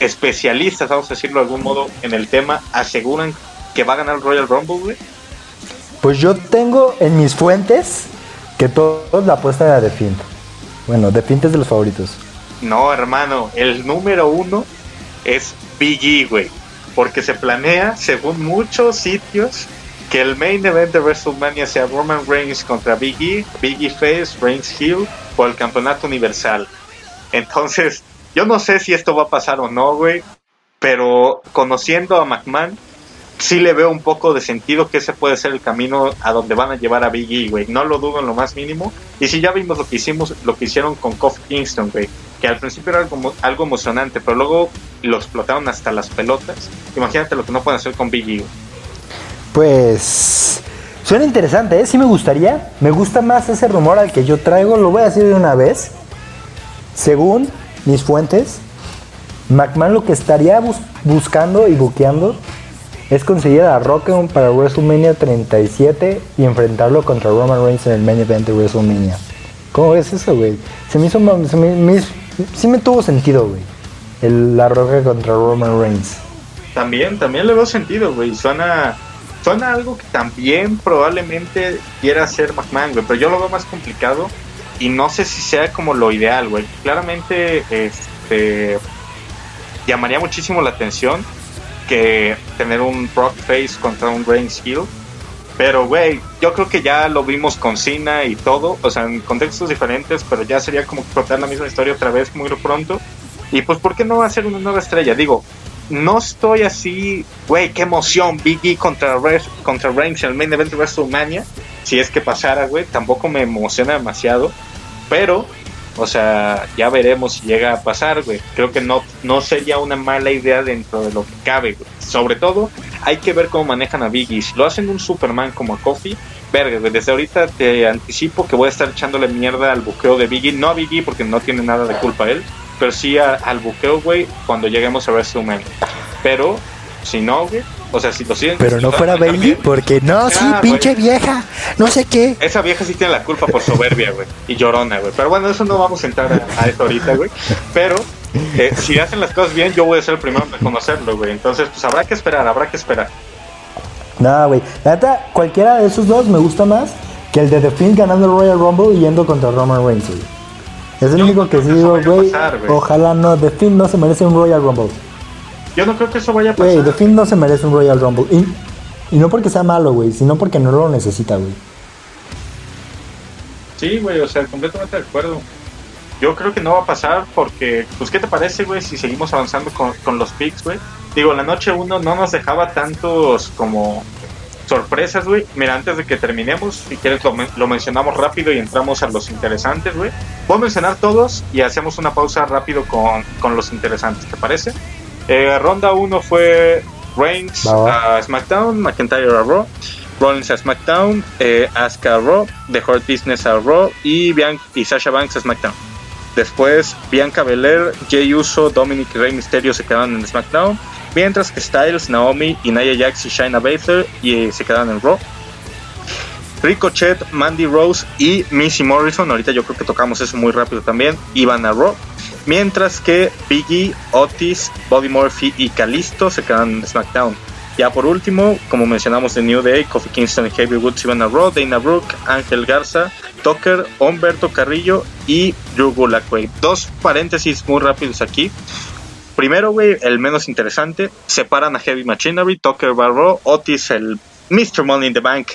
especialistas, vamos a decirlo de algún modo, en el tema, aseguran que va a ganar el Royal Rumble, güey? Pues yo tengo en mis fuentes que todos la apuesta de Fint. Bueno, de Fint es de los favoritos. No, hermano, el número uno es Big E, güey. Porque se planea, según muchos sitios, que el main event de WrestleMania sea Roman Reigns contra Big E, E Face, Reigns Hill por el campeonato universal. Entonces, yo no sé si esto va a pasar o no, güey. Pero conociendo a McMahon, sí le veo un poco de sentido que ese puede ser el camino a donde van a llevar a Biggie, güey. No lo dudo en lo más mínimo. Y si ya vimos lo que hicimos, lo que hicieron con Kofi Kingston, güey, que al principio era algo, algo emocionante, pero luego lo explotaron hasta las pelotas. Imagínate lo que no pueden hacer con Biggie, Pues Suena interesante, ¿eh? Sí me gustaría. Me gusta más ese rumor al que yo traigo. Lo voy a decir de una vez. Según mis fuentes, McMahon lo que estaría buscando y buqueando es conseguir a Rock para WrestleMania 37 y enfrentarlo contra Roman Reigns en el main event de WrestleMania. ¿Cómo ves eso, güey? Se me hizo. Se me, sí me tuvo sentido, güey. La Roca contra Roman Reigns. También, también le veo sentido, güey. Suena Suena algo que también probablemente quiera hacer McMahon, güey, pero yo lo veo más complicado y no sé si sea como lo ideal, güey. Claramente este, llamaría muchísimo la atención que tener un Rock Face contra un Reigns Heel. Pero, güey, yo creo que ya lo vimos con Cena y todo, o sea, en contextos diferentes, pero ya sería como contar la misma historia otra vez muy pronto. Y pues, ¿por qué no ser una nueva estrella? Digo, no estoy así, güey, qué emoción, Biggie contra, contra Reigns en el main event de WrestleMania. Si es que pasara, güey, tampoco me emociona demasiado. Pero, o sea, ya veremos si llega a pasar, güey. Creo que no, no sería una mala idea dentro de lo que cabe, güey. Sobre todo, hay que ver cómo manejan a Biggie. Si lo hacen un Superman como a Kofi, verga, güey. Desde ahorita te anticipo que voy a estar echándole mierda al buqueo de Biggie. No a Biggie porque no tiene nada de culpa él pero sí al buqueo, güey, cuando lleguemos a WrestleMania. Pero, si no, güey, o sea, si lo siguen. Pero no fuera Bailey, porque no, sí, ah, pinche vieja, no sé qué. Esa vieja sí tiene la culpa por soberbia, güey, y llorona, güey. Pero bueno, eso no vamos a entrar a, eso ahorita, güey. Pero, eh, si hacen las cosas bien, yo voy a ser el primero en reconocerlo, güey. Entonces, pues habrá que esperar, habrá que esperar. Nada, güey. La neta, cualquiera de esos dos me gusta más que el de The Fiend ganando el Royal Rumble y yendo contra Roman Reigns, güey. Es el único que digo, güey. Ojalá no. The Finn no se merece un Royal Rumble. Yo no creo que eso vaya a pasar. Güey, The Finn no se merece un Royal Rumble. Y, no porque sea malo, güey, sino porque no lo necesita, güey. Sí, güey, o sea, completamente de acuerdo. Yo creo que no va a pasar porque, pues, ¿qué te parece, güey, si seguimos avanzando con, con los picks, güey? Digo, la noche 1 no nos dejaba tantos como sorpresas, güey. Mira, antes de que terminemos, si quieres lo, mencionamos rápido y entramos a los interesantes, güey. Voy a mencionar todos y hacemos una pausa rápido con, con los interesantes, ¿te parece? Eh, ronda 1 fue Reigns a SmackDown, McIntyre a Raw, Rollins a SmackDown, eh, Asuka a Raw, The Hurt Business a Raw y, y Sasha Banks a SmackDown. Después, Bianca Belair, Jay Uso, Dominic y Rey Mysterio se quedaron en SmackDown. Mientras que Styles, Naomi y Nia Jax y Shayna Baszler y, eh, se quedan en Raw. Ricochet, Mandy Rose y Missy Morrison, ahorita yo creo que tocamos eso muy rápido también, iban a Raw. Mientras que Biggie, Otis, Bobby Murphy y Kalisto se quedan en SmackDown. Ya por último, como mencionamos de New Day, Kofi Kingston Heavy Woods iban a Raw, Dana Brooke, Ángel Garza, Tucker, Humberto Carrillo y Drew Gulak, Dos paréntesis muy rápidos aquí. Primero, güey, el menos interesante, separan a Heavy Machinery, Tucker Barrow, Otis, el Mr. Money in the Bank,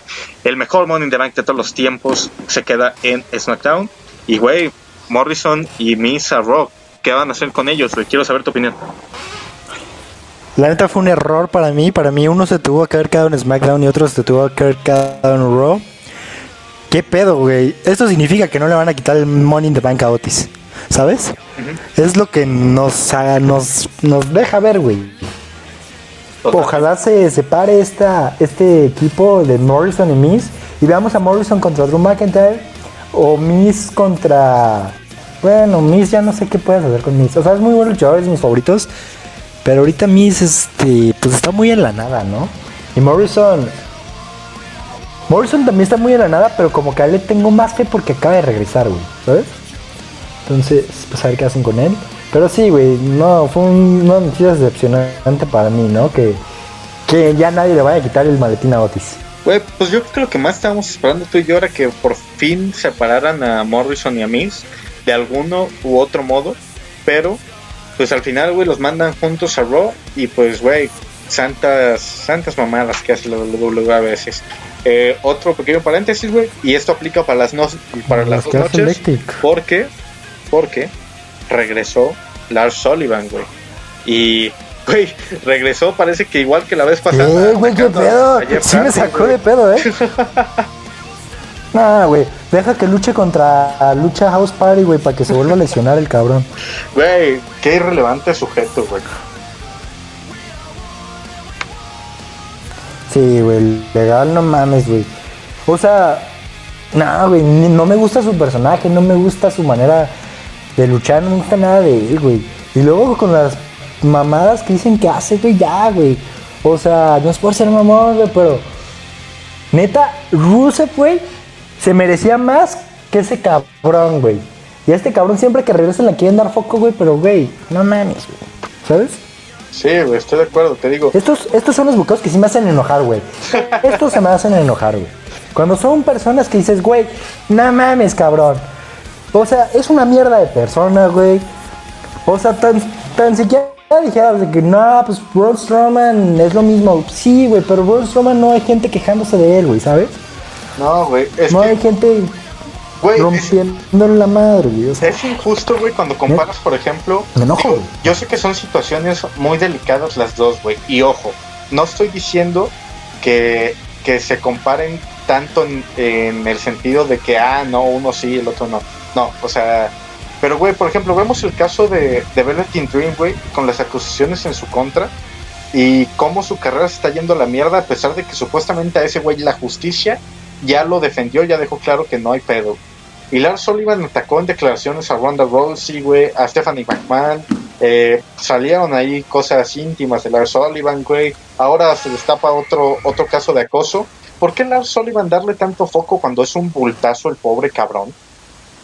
el mejor Money in the Bank de todos los tiempos, se queda en SmackDown. Y, güey, Morrison y Misa Rock, ¿qué van a hacer con ellos? Quiero saber tu opinión. La neta fue un error para mí. Para mí, uno se tuvo que haber quedado en SmackDown y otro se tuvo que haber quedado en Raw. ¿Qué pedo, güey? Esto significa que no le van a quitar el Money in the Bank a Otis. ¿sabes? Es lo que nos, nos, nos deja ver, güey. Ojalá se separe esta, este equipo de Morrison y Miss y veamos a Morrison contra Drew McIntyre o Miss contra... Bueno, Miss ya no sé qué puedes hacer con Miss. O sea, es muy bueno luchador, es mis favoritos. Pero ahorita Miss, este, pues está muy en la nada, ¿no? Y Morrison... Morrison también está muy en la nada, pero como que le tengo más fe porque acaba de regresar, güey. ¿Sabes? Entonces, pues a ver qué hacen con él. Pero sí, güey, no, fue una noticia decepcionante para mí, ¿no? Que, que ya nadie le vaya a quitar el maletín a Otis. Güey, pues yo creo que lo que más estábamos esperando tú y yo era que por fin separaran a Morrison y a Miz de alguno u otro modo. Pero, pues al final, güey, los mandan juntos a Raw y pues, güey, santas, santas mamadas que hace la WWE a veces. Eh, otro pequeño paréntesis, güey, y esto aplica para las, no, para las noches. Porque porque regresó Lars Sullivan, güey. Y, güey, regresó, parece que igual que la vez pasada. Eh, güey, qué pedo. Sí me sacó de pedo, eh. Nah, güey, deja que luche contra Lucha House Party, güey, para que se vuelva a lesionar el cabrón. Güey, qué irrelevante sujeto, güey. Sí, güey, legal no mames, güey. O sea, no, güey, no me gusta su personaje, no me gusta su manera de luchar, no me gusta nada de él, güey. Y luego con las mamadas que dicen que hace, güey, ya, güey. O sea, no es por ser mamón, güey, pero neta, Rusev, güey, se merecía más que ese cabrón, güey. Y a este cabrón siempre que regresa le quieren dar foco, güey, pero, güey, no mames, güey. ¿Sabes? Sí, güey, estoy de acuerdo, te digo. Estos, estos son los bucados que sí me hacen enojar, güey. Estos se me hacen enojar, güey. Cuando son personas que dices, güey, no mames, cabrón. O sea, es una mierda de persona, güey. O sea, tan, tan siquiera dijeras de que no, pues Braun Strowman es lo mismo. Sí, güey, pero Braun Strowman no hay gente quejándose de él, güey, ¿sabes? No, güey. no hay gente Güey, rompiendo la madre, güey. es injusto, güey, cuando comparas, por ejemplo. Me enojo, Yo sé que son situaciones muy delicadas las dos, güey. Y ojo, no estoy diciendo que, que se comparen tanto en, el sentido de que, ah, no, uno sí, el otro no. No, o sea. Pero, güey, por ejemplo, vemos el caso de, de Velvet Dream, güey, con las acusaciones en su contra y cómo su carrera se está yendo a la mierda a pesar de que supuestamente a ese güey la justicia ya lo defendió, ya dejó claro que no hay pedo. Y Lars Sullivan atacó en declaraciones a Ronda Rousey, güey, a Stephanie McMahon. Eh, salieron ahí cosas íntimas de Lars Sullivan, güey. Ahora se destapa otro, otro caso de acoso. ¿Por qué Lars Sullivan darle tanto foco cuando es un bultazo el pobre cabrón?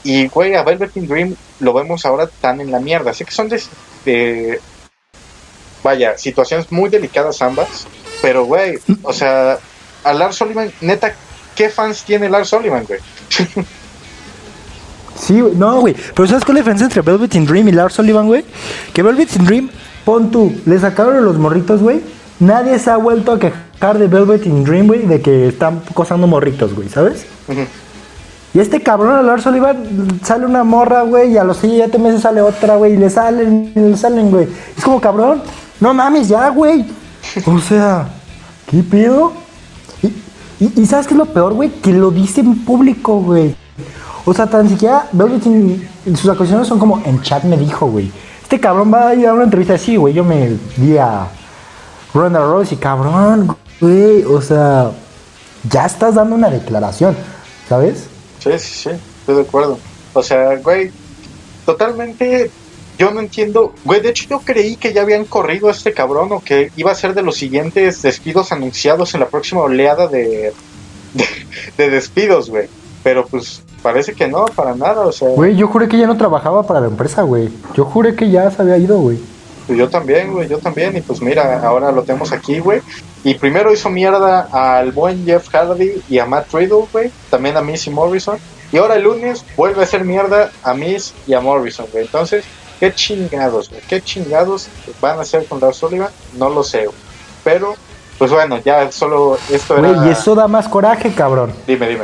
Y, güey, a Velvet Dream lo vemos ahora tan en la mierda. Así que son de, vaya, situaciones muy delicadas ambas. Pero, güey, o sea, a Lars Sullivan, neta, ¿qué fans tiene Lars Sullivan, güey? sí, no, güey. Pero ¿sabes cuál es la diferencia entre Velvet in Dream y Lars Sullivan, güey? Que Velvet in Dream, pon tú, le sacaron los morritos, güey. Nadie se ha vuelto a quejar de Velvet in Dream, güey, de que están cosando morritos, güey, ¿sabes? Y este cabrón, Lars Sullivan, sale una morra, güey, y a los siete meses sale otra, güey, y le salen, y le salen, güey. Es como, cabrón, no mames, ya, güey. O sea, ¿qué pido? Y, ¿sabes qué es lo peor, güey? Que lo dice en público, güey. O sea, tan siquiera Velvet sus acusaciones son como en chat me dijo, güey. Este cabrón va a ir a una entrevista así, güey. Yo me vi a Ronda Rousey, cabrón, güey. O sea, ya estás dando una declaración, ¿sabes? Sí, sí, sí, estoy de acuerdo. O sea, güey, totalmente yo no entiendo, güey, de hecho yo creí que ya habían corrido a este cabrón o que iba a ser de los siguientes despidos anunciados en la próxima oleada de, de, despidos, güey. Pero pues parece que no, para nada, o sea. Güey, yo juré que ya no trabajaba para la empresa, güey. Yo juré que ya se había ido, güey. Pues yo también, güey, yo también. Y pues mira, ahora lo tenemos aquí, güey. Y primero hizo mierda al buen Jeff Hardy y a Matt Riddle, güey. También a Missy Morrison. Y ahora el lunes vuelve a hacer mierda a Miss y a Morrison, güey. Entonces, ¿Qué chingados, güey? ¿Qué chingados van a hacer con Lars Sullivan? No lo sé, Pero, pues bueno, ya solo esto era... Güey, y eso da más coraje, cabrón. Dime, dime.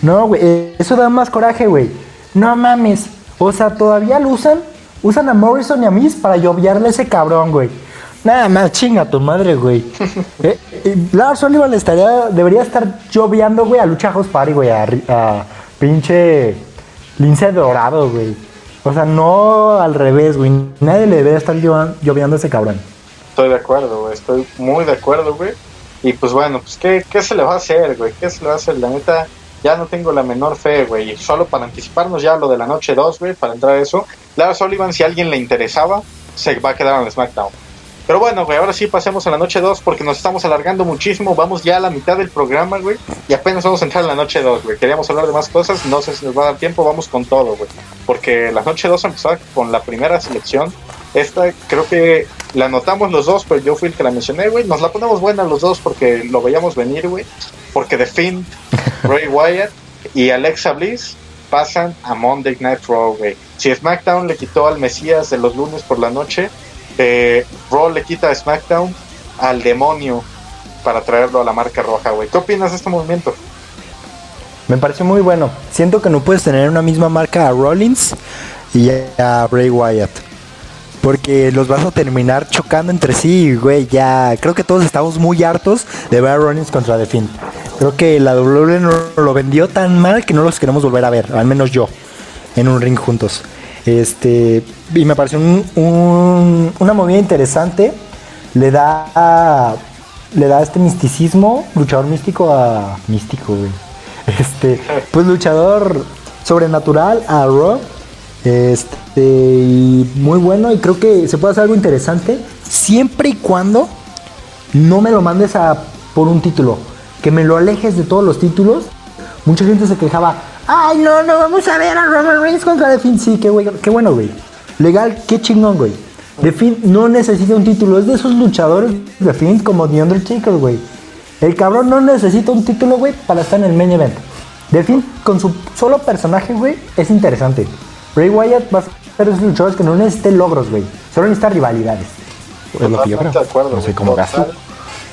No, güey, eh, eso da más coraje, güey. No mames. O sea, todavía lo usan. Usan a Morrison y a Miss para lloviarle a ese cabrón, güey. Nada más, chinga tu madre, güey. eh, eh, Lars Sullivan estaría, debería estar lloviando, güey, a Lucha House Party, güey, a, a pinche lince dorado, güey. O sea, no al revés, güey. Nadie le debe estar lloviendo a ese cabrón. Estoy de acuerdo, güey. Estoy muy de acuerdo, güey. Y pues bueno, pues ¿qué, ¿qué se le va a hacer, güey? ¿Qué se le va a hacer? La neta, ya no tengo la menor fe, güey. Solo para anticiparnos ya lo de la noche 2, güey, para entrar a eso. Lars Sullivan, si a alguien le interesaba, se va a quedar en el SmackDown. Pero bueno, güey, ahora sí pasemos a la noche 2 porque nos estamos alargando muchísimo. Vamos ya a la mitad del programa, güey. Y apenas vamos a entrar en la noche 2, güey. Queríamos hablar de más cosas, no sé si nos va a dar tiempo, vamos con todo, güey. Porque la noche 2 empezó con la primera selección. Esta creo que la notamos los dos, pero yo fui el que la mencioné, güey. Nos la ponemos buena los dos porque lo veíamos venir, güey. Porque The Finn, Ray Wyatt y Alexa Bliss pasan a Monday Night Raw, güey. Si SmackDown le quitó al Mesías de los lunes por la noche, eh, Raw le quita a SmackDown al demonio para traerlo a la marca roja, güey. ¿Qué opinas de este movimiento? Me pareció muy bueno. Siento que no puedes tener una misma marca a Rollins y a Bray Wyatt. Porque los vas a terminar chocando entre sí, güey. Ya creo que todos estamos muy hartos de ver a Rollins contra The Finn. Creo que la WWE no lo vendió tan mal que no los queremos volver a ver, al menos yo, en un ring juntos. Este, y me pareció una movida interesante. Le da le da este misticismo, luchador místico a místico, güey. Este, pues luchador sobrenatural a Raw. Este, y muy bueno y creo que se puede hacer algo interesante siempre y cuando no me lo mandes a por un título, que me lo alejes de todos los títulos. Mucha gente se quejaba, ay no, no vamos a ver a Roman Reigns contra The Finn. Sí, qué, güey, qué bueno, güey. Legal, qué chingón, güey. The Finn no necesita un título, es de esos luchadores de Finn como The Undertaker, güey. El cabrón no necesita un título, güey, para estar en el main event. The Finn, con su solo personaje, güey, es interesante. Ray Wyatt va a ser de esos luchadores que no necesiten logros, güey. Solo necesita rivalidades. Es lo que yo creo. Totalmente de acuerdo, No sé güey. cómo. Total-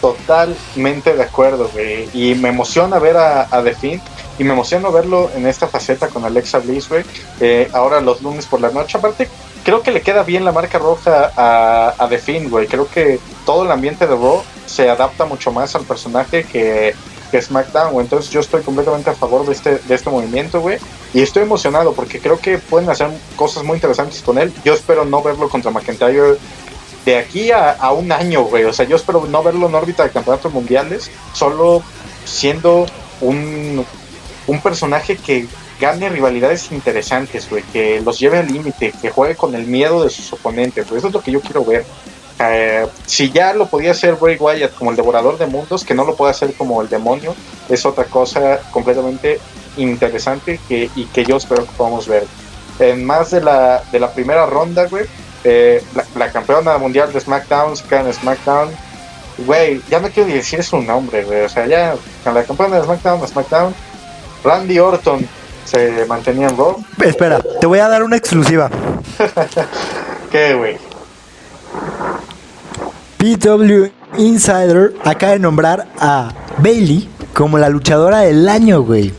Totalmente de acuerdo, güey. Y me emociona ver a, a The Fiend. Y me emociona verlo en esta faceta con Alexa Bliss, güey. Eh, ahora los lunes por la noche. Aparte, creo que le queda bien la marca roja a, a The Fiend, güey. Creo que todo el ambiente de Raw se adapta mucho más al personaje que, que SmackDown, güey. Entonces yo estoy completamente a favor de este, de este movimiento, güey. Y estoy emocionado porque creo que pueden hacer cosas muy interesantes con él. Yo espero no verlo contra McIntyre de aquí a un año, güey. O sea, yo espero no verlo en órbita de campeonatos mundiales, solo siendo un, un personaje que gane rivalidades interesantes, güey, que los lleve al límite, que juegue con el miedo de sus oponentes, güey. Eso es lo que yo quiero ver. Eh, si ya lo podía hacer Bray Wyatt como el devorador de mundos, que no lo puede hacer como el demonio, es otra cosa completamente interesante que, y que yo espero que podamos ver. En más de la, de la primera ronda, güey, eh, la, campeona mundial de SmackDown se SmackDown. Güey, ya no quiero decir su nombre, güey. O sea, ya la campeona de SmackDown, SmackDown, Randy Orton se mantenía en Raw. Espera, te voy a dar una exclusiva. ¿Qué, güey? PW Insider acaba de nombrar a Bailey como la luchadora del año, güey.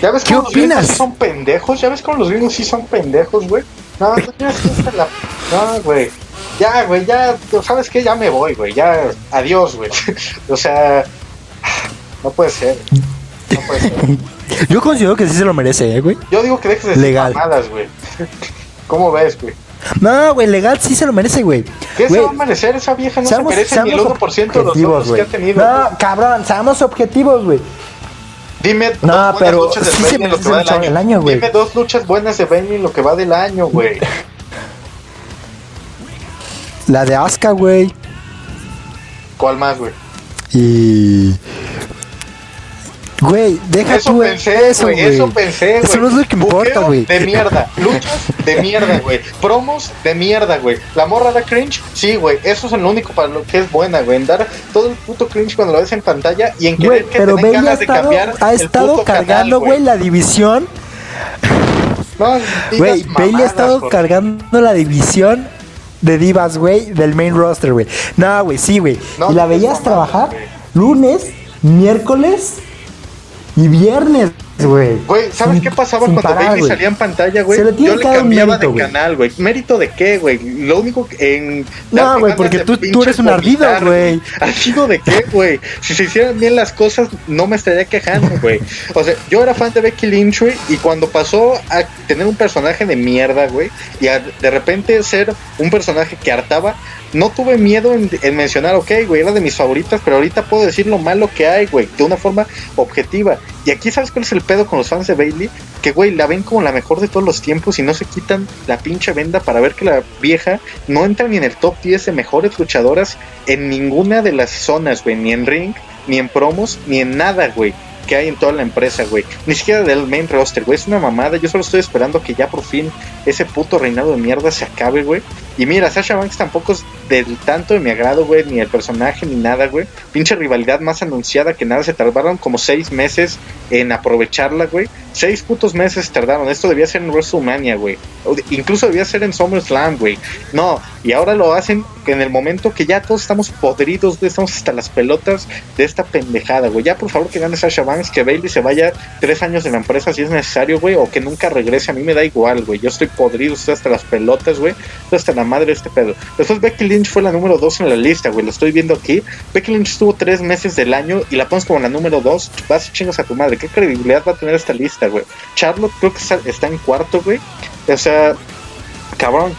¿Ya ves ¿Qué los opinas? sí son pendejos? ¿Ya ves cómo los gringos sí son pendejos, güey? No, no tienes que la... No, güey. Ya, güey, ya, ¿sabes qué? Ya me voy, güey. Ya, adiós, güey. o sea, no puede ser. No puede ser. Yo considero que sí se lo merece, eh, güey. Yo digo que dejes de Legal. mamadas, güey. ¿Cómo ves, güey? No, güey, legal sí se lo merece, güey. ¿Qué se Güey, va a merecer? Esa vieja no seamos- se merece ni el seamos 1% de los objetivos, votos que ha tenido. No, güey. cabrón, seamos objetivos, güey. Dime No, dos buenas pero luchas de sí se Bailey en lo que merece va el del año. güey. Dime dos luchas buenas de Bailey en lo que va del año, güey. La de Asuka, güey. ¿Cuál más, güey? Y. Güey, deja Eso tú pensé, eso, güey. Eso pensé, güey. Eso no es lo que importa, güey. De mierda. Luchas de mierda, güey. Promos de mierda, güey. La morra da cringe. Sí, güey. Eso es lo único para lo que es buena, güey. En dar todo el puto cringe cuando lo ves en pantalla y en Güey, querer que pero te den Bailey ha ganas de estado, cambiar ha el estado cargando, güey, la división. No, Güey, Bailey ha estado cargando la división de divas, güey, del main roster, güey. No, güey, sí, güey. No, y la veías trabajar lunes, miércoles y viernes, güey. Güey, ¿sabes Sin- qué pasaba cuando parar, salía en pantalla, güey? Yo le cambiaba mérito, de canal, güey. ¿Mérito de qué, güey? Lo único que en... No, güey, porque tú- tú eres un ardido, güey. ¿Ardido de qué, güey? Si se hicieran bien las cosas, no me estaría quejando, güey. O sea, yo era fan de Becky Lynch, güey, y cuando pasó a tener un personaje de mierda, güey, y a de repente ser un personaje que hartaba, no tuve miedo en, en mencionar, ok, güey, era de mis favoritas, pero ahorita puedo decir lo malo que hay, güey, de una forma objetiva. Y aquí, ¿sabes cuál es el pedo con los fans de Bailey? Que, güey, la ven como la mejor de todos los tiempos y no se quitan la pinche venda para ver que la vieja no entra ni en el top 10 de mejores luchadoras en ninguna de las zonas, güey, ni en ring, ni en promos, ni en nada, güey que hay en toda la empresa, güey. Ni siquiera del main roster, güey. Es una mamada. Yo solo estoy esperando que ya por fin ese puto reinado de mierda se acabe, güey. Y mira, Sasha Banks tampoco es del tanto de mi agrado, güey. Ni el personaje, ni nada, güey. Pinche rivalidad más anunciada que nada. Se tardaron como seis meses en aprovecharla, güey. Seis putos meses tardaron. Esto debía ser en WrestleMania, güey. Incluso debía ser en SummerSlam, güey. No, y ahora lo hacen en el momento que ya todos estamos podridos, güey. Estamos hasta las pelotas de esta pendejada, güey. Ya por favor que gane Sasha Banks, que Bailey se vaya tres años de la empresa si es necesario, güey, o que nunca regrese. A mí me da igual, güey. Yo estoy podrido, estoy hasta las pelotas, güey. Hasta madre de este pedo. Después Becky Lynch fue la número dos en la lista, güey. Lo estoy viendo aquí. Becky Lynch estuvo tres meses del año y la pones como la número dos. Vas y chingas a tu madre. ¿Qué credibilidad va a tener esta lista, güey? Charlotte creo que está en cuarto, güey. O sea, cabrón.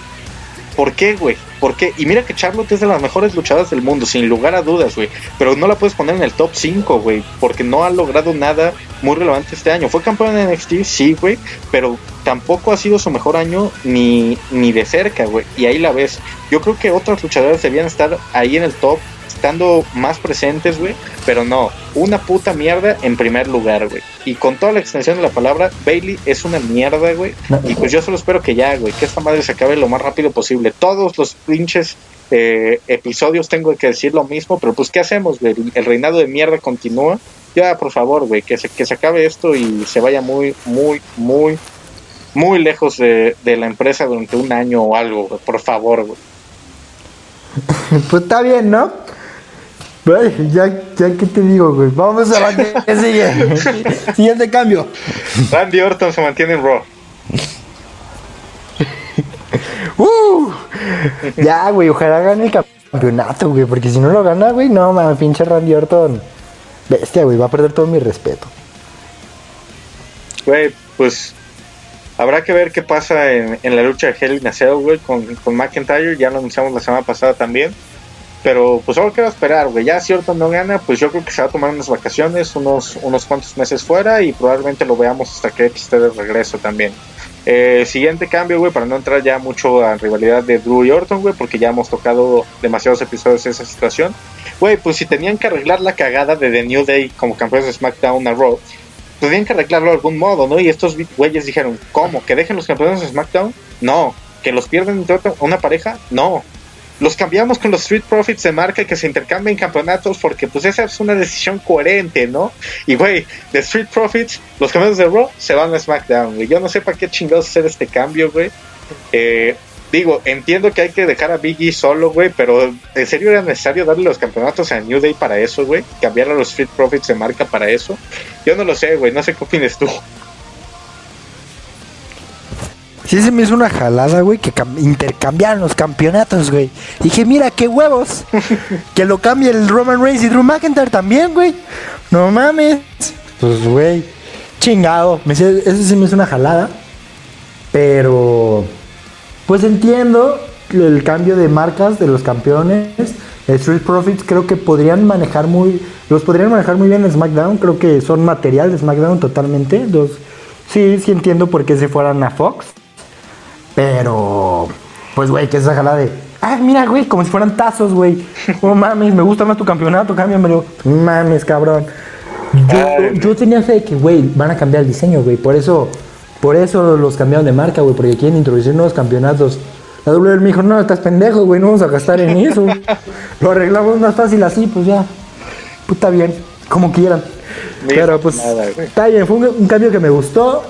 ¿Por qué, güey? ¿Por qué? Y mira que Charlotte es de las mejores luchadoras del mundo, sin lugar a dudas, güey. Pero no la puedes poner en el top 5, güey. Porque no ha logrado nada muy relevante este año. Fue campeón en NXT, sí, güey. Pero tampoco ha sido su mejor año ni, ni de cerca, güey. Y ahí la ves. Yo creo que otras luchadoras debían estar ahí en el top estando más presentes, güey. Pero no, una puta mierda en primer lugar, güey. Y con toda la extensión de la palabra, Bailey es una mierda, güey. Y pues yo solo espero que ya, güey, que esta madre se acabe lo más rápido posible. Todos los pinches eh, episodios tengo que decir lo mismo, pero pues ¿qué hacemos, güey? El reinado de mierda continúa. Ya, por favor, güey, que se, que se acabe esto y se vaya muy, muy, muy, muy lejos de, de la empresa durante un año o algo, güey. Por favor, güey. pues está bien, ¿no? Ya, ya que te digo, güey. Vamos a la que sigue. Siguiente cambio. Randy Orton se mantiene en Raw. Uh, ya, güey, ojalá gane el campeonato, güey. Porque si no lo gana, güey, no, mames, pinche Randy Orton. Bestia, güey, va a perder todo mi respeto. Güey, pues habrá que ver qué pasa en, la lucha de Hell in a Cell, güey, con, con McIntyre. Ya lo anunciamos la semana pasada también. Pero pues solo quiero esperar, güey. Ya si Orton no gana, pues yo creo que se va a tomar unas vacaciones, unos, unos cuantos meses fuera y probablemente lo veamos hasta que esté de regreso también. Eh, siguiente cambio, güey, para no entrar ya mucho a rivalidad de Drew y Orton, güey, porque ya hemos tocado demasiados episodios de esa situación. Güey, pues si tenían que arreglar la cagada de The New Day como campeones de SmackDown a Raw, tenían que arreglarlo de algún modo, ¿no? Y estos güeyes dijeron, ¿cómo? ¿Que dejen los campeones de SmackDown? No. ¿Que los pierden entre una pareja? No los cambiamos con los Street Profits de marca que se intercambien campeonatos porque pues esa es una decisión coherente, ¿no? Y güey, de Street Profits, los campeones de Raw se van a SmackDown, güey. Yo no sé para qué chingados hacer este cambio, güey. Eh, digo, entiendo que hay que dejar a Biggie solo, güey, pero ¿en serio era necesario darle los campeonatos a New Day para eso, güey? Cambiar a los Street Profits de marca para eso. Yo no lo sé, güey, no sé qué opinas tú. Sí, se me hizo una jalada, güey, que intercambiaron los campeonatos, güey. Dije, mira, qué huevos. que lo cambie el Roman Reigns y Drew McIntyre también, güey. No mames. Pues, güey, chingado. eso sí me hizo una jalada. Pero, pues entiendo el cambio de marcas de los campeones. Street Profits creo que podrían manejar muy, los podrían manejar muy bien en SmackDown. Creo que son material de SmackDown totalmente. Los, sí, sí entiendo por qué se fueran a Fox. Pero, pues, güey, que es esa jalada de, ah, mira, güey, como si fueran tazos, güey. Oh, mames, me gusta más tu campeonato, cámbiamelo. Mames, cabrón. Yo, tenía fe de que, güey, van a cambiar el diseño, güey. Por eso, por eso los cambiaron de marca, güey, porque quieren introducir nuevos campeonatos. La W me dijo, no, estás pendejo, güey, no vamos a gastar en eso. Lo arreglamos más fácil así, pues ya. Puta bien, como quieran. pero pues, está bien, fue un, un, cambio que me gustó,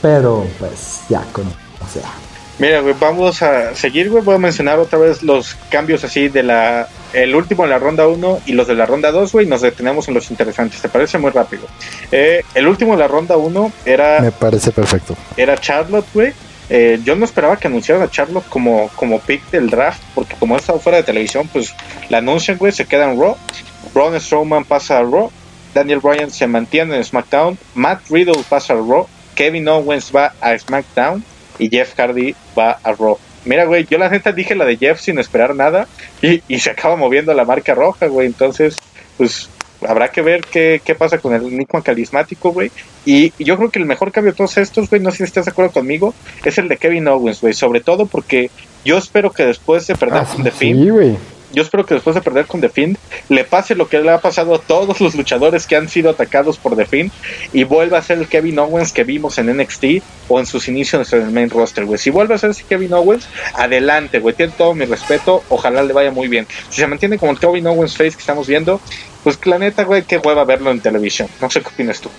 pero pues ya, como sea. Mira, güey, vamos a seguir, güey. Voy a mencionar otra vez los cambios así de la. El último en la ronda 1 y los de la ronda 2, güey. Nos detenemos en los interesantes. ¿Te parece muy rápido? Eh, el último de la ronda 1 era. Me parece perfecto. Era Charlotte, güey. Eh, yo no esperaba que anunciaran a Charlotte como, como pick del draft, porque como ha estado fuera de televisión, pues la anuncian, güey, se queda en Raw. Braun Strowman pasa a Raw. Daniel Bryan se mantiene en SmackDown. Matt Riddle pasa a Raw. Kevin Owens va a SmackDown y Jeff Hardy va a Raw. Mira, güey, yo la neta dije la de Jeff sin esperar nada y, y se acaba moviendo la marca roja, güey. Entonces, pues habrá que ver qué, qué pasa con el Nick carismático, güey. Y, yo creo que el mejor cambio de todos estos, güey, no sé si estás de acuerdo conmigo, es el de Kevin Owens, güey. Sobre todo porque yo espero que después de perder ah, con The sí, güey yo espero que después de perder con The Fiend le pase lo que le ha pasado a todos los luchadores que han sido atacados por The Fiend y vuelva a ser el Kevin Owens que vimos en NXT o en sus inicios en el main roster, güey. Si vuelve a ser ese Kevin Owens, adelante, güey. Tiene todo mi respeto. Ojalá le vaya muy bien. Si se mantiene como el Kevin Owens face que estamos viendo, pues la neta, güey, qué hueva verlo en televisión. No sé qué opinas tú.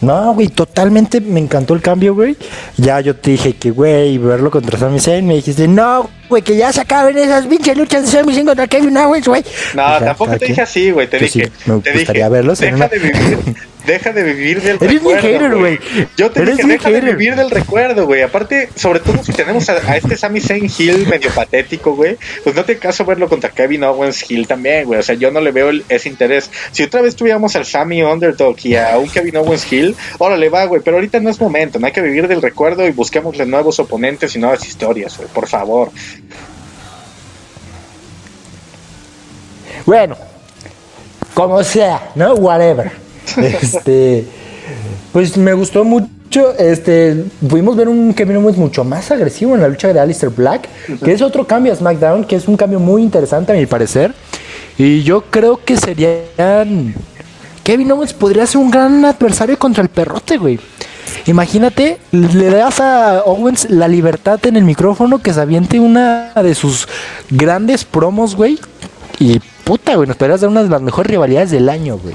No, güey, totalmente me encantó el cambio, güey. Ya yo te dije que, güey, verlo contra Sami Zayn, me dijiste, no, güey, que ya se acaben esas pinches luchas de Sami Zayn contra Kevin Owens, güey. No, tampoco te dije así, güey, te dije. me te gustaría verlos. Deja, de vivir, deja de vivir del Eres mi recuerdo. hater, güey. Yo te Eres dije, deja de vivir del recuerdo, güey. Aparte, sobre todo si tenemos a, a este Sami Zayn Hill medio patético, güey, pues no te caso verlo contra Kevin Owens Hill también, güey. O sea, yo no le veo el- ese interés. Si otra vez tuviéramos al Sammy Underdog y a un Kevin Owens Hill, órale, va, güey. Pero ahorita no es momento, no hay que vivir del recuerdo y busquémosle nuevos oponentes y nuevas historias, güey, por favor. Bueno, como sea, ¿no? Whatever. Este, pues me gustó mucho. Este, pudimos ver un Kevin Owens mucho más agresivo en la lucha de Aleister Black, que es otro cambio a SmackDown, que es un cambio muy interesante a mi parecer. Y yo creo que serían. Kevin Owens podría ser un gran adversario contra el perrote, güey. Imagínate, le das a Owens la libertad en el micrófono que se aviente una de sus grandes promos, güey. Y puta, güey, nos podrías dar una de las mejores rivalidades del año, güey.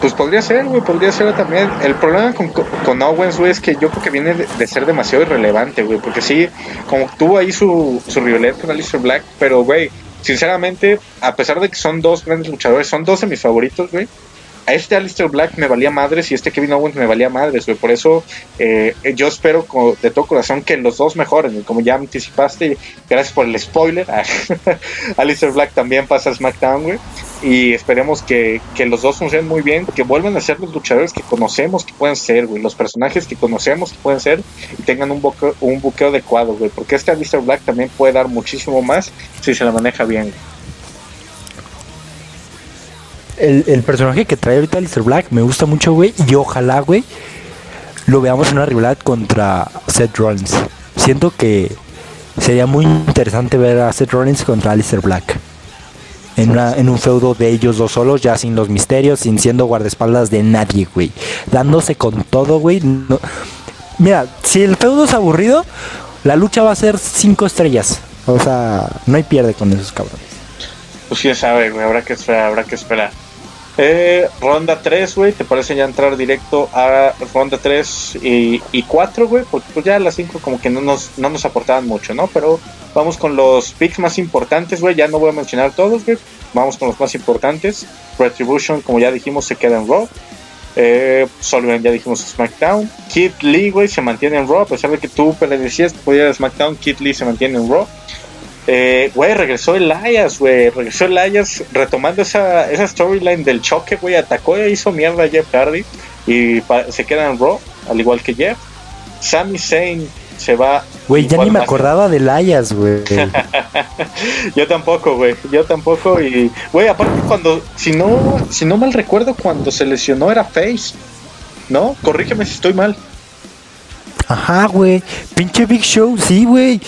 Pues podría ser, güey, podría ser también. El problema con, con Owens, güey, es que yo creo que viene de, ser demasiado irrelevante, güey, porque sí, como tuvo ahí su, su rivalidad con Alistair Black, pero, güey, sinceramente, a pesar de que son dos grandes luchadores, son dos de mis favoritos, güey. A este Alistair Black me valía madres y este Kevin Owens me valía madres, güey. Por eso eh, yo espero co- de todo corazón que los dos mejoren. Como ya anticipaste, gracias por el spoiler. Alistair Black también pasa a SmackDown, güey. Y esperemos que, que los dos funcionen muy bien, que vuelvan a ser los luchadores que conocemos que pueden ser, güey. Los personajes que conocemos que pueden ser y tengan un, buqueo, un buqueo adecuado, güey. Porque este Alistair Black también puede dar muchísimo más si se la maneja bien. güey. El, personaje que trae ahorita Alistair Black me gusta mucho, güey. Y ojalá, güey, lo veamos en una rivalidad contra Seth Rollins. Siento que sería muy interesante ver a Seth Rollins contra Alistair Black. En, una- en un feudo de ellos dos solos, ya sin los misterios, sin siendo guardaespaldas de nadie, güey. Dándose con todo, güey. No- Mira, si el feudo es aburrido, la lucha va a ser cinco estrellas. O sea, no hay pierde con esos cabrones. Pues quién sabe, güey, habrá que esperar, habrá que esperar. Eh, ronda 3, güey, ¿te parece ya entrar directo a ronda 3 y, y 4, güey? Porque pues ya las 5 como que no nos, no nos aportaban mucho, ¿no? Pero vamos con los picks más importantes, güey, ya no voy a mencionar todos, güey. Vamos con los más importantes. Retribution, como ya dijimos, se queda en Raw. Eh, ya dijimos SmackDown. Kid Lee, güey, se mantiene en Raw, a pesar de que tú decías que podía ir a SmackDown, Kid Lee se mantiene en Raw. Eh, güey, regresó Elias, güey. Regresó Elias retomando esa, esa storyline del choque, güey. Atacó e hizo mierda a Jeff Hardy. Y se queda en Raw, al igual que Jeff. Sami Zayn se va. Güey, ya ni me acordaba de Layas, güey. Yo tampoco, güey. Yo tampoco. Y, güey, aparte, cuando. Si no, si no mal recuerdo, cuando se lesionó era Face. ¿No? Corrígeme si estoy mal. Ajá, güey. Pinche Big Show, sí, güey.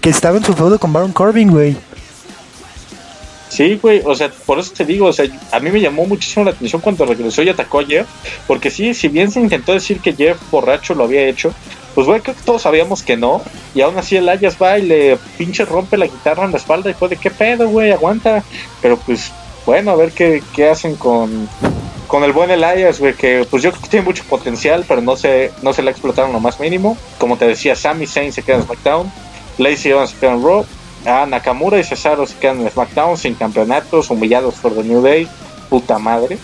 Que estaba en su feudo con Baron Corbin, güey. Sí, güey, o sea, por eso te digo, o sea, a mí me llamó muchísimo la atención cuando regresó y atacó a Jeff, porque sí, si bien se intentó decir que Jeff borracho lo había hecho, pues güey, creo que todos sabíamos que no, y aún así el Ayas va y le pinche rompe la guitarra en la espalda y fue de qué pedo, güey, aguanta, pero pues bueno, a ver qué, qué hacen con, con el buen Elias, güey, que pues yo creo que tiene mucho potencial, pero no se, no se le explotaron lo más mínimo, como te decía, Sami Zayn se queda en SmackDown, Lacey Evans se queda en Raw, a Nakamura y Cesaro se quedan en SmackDown sin campeonatos, humillados por The New Day, puta madre.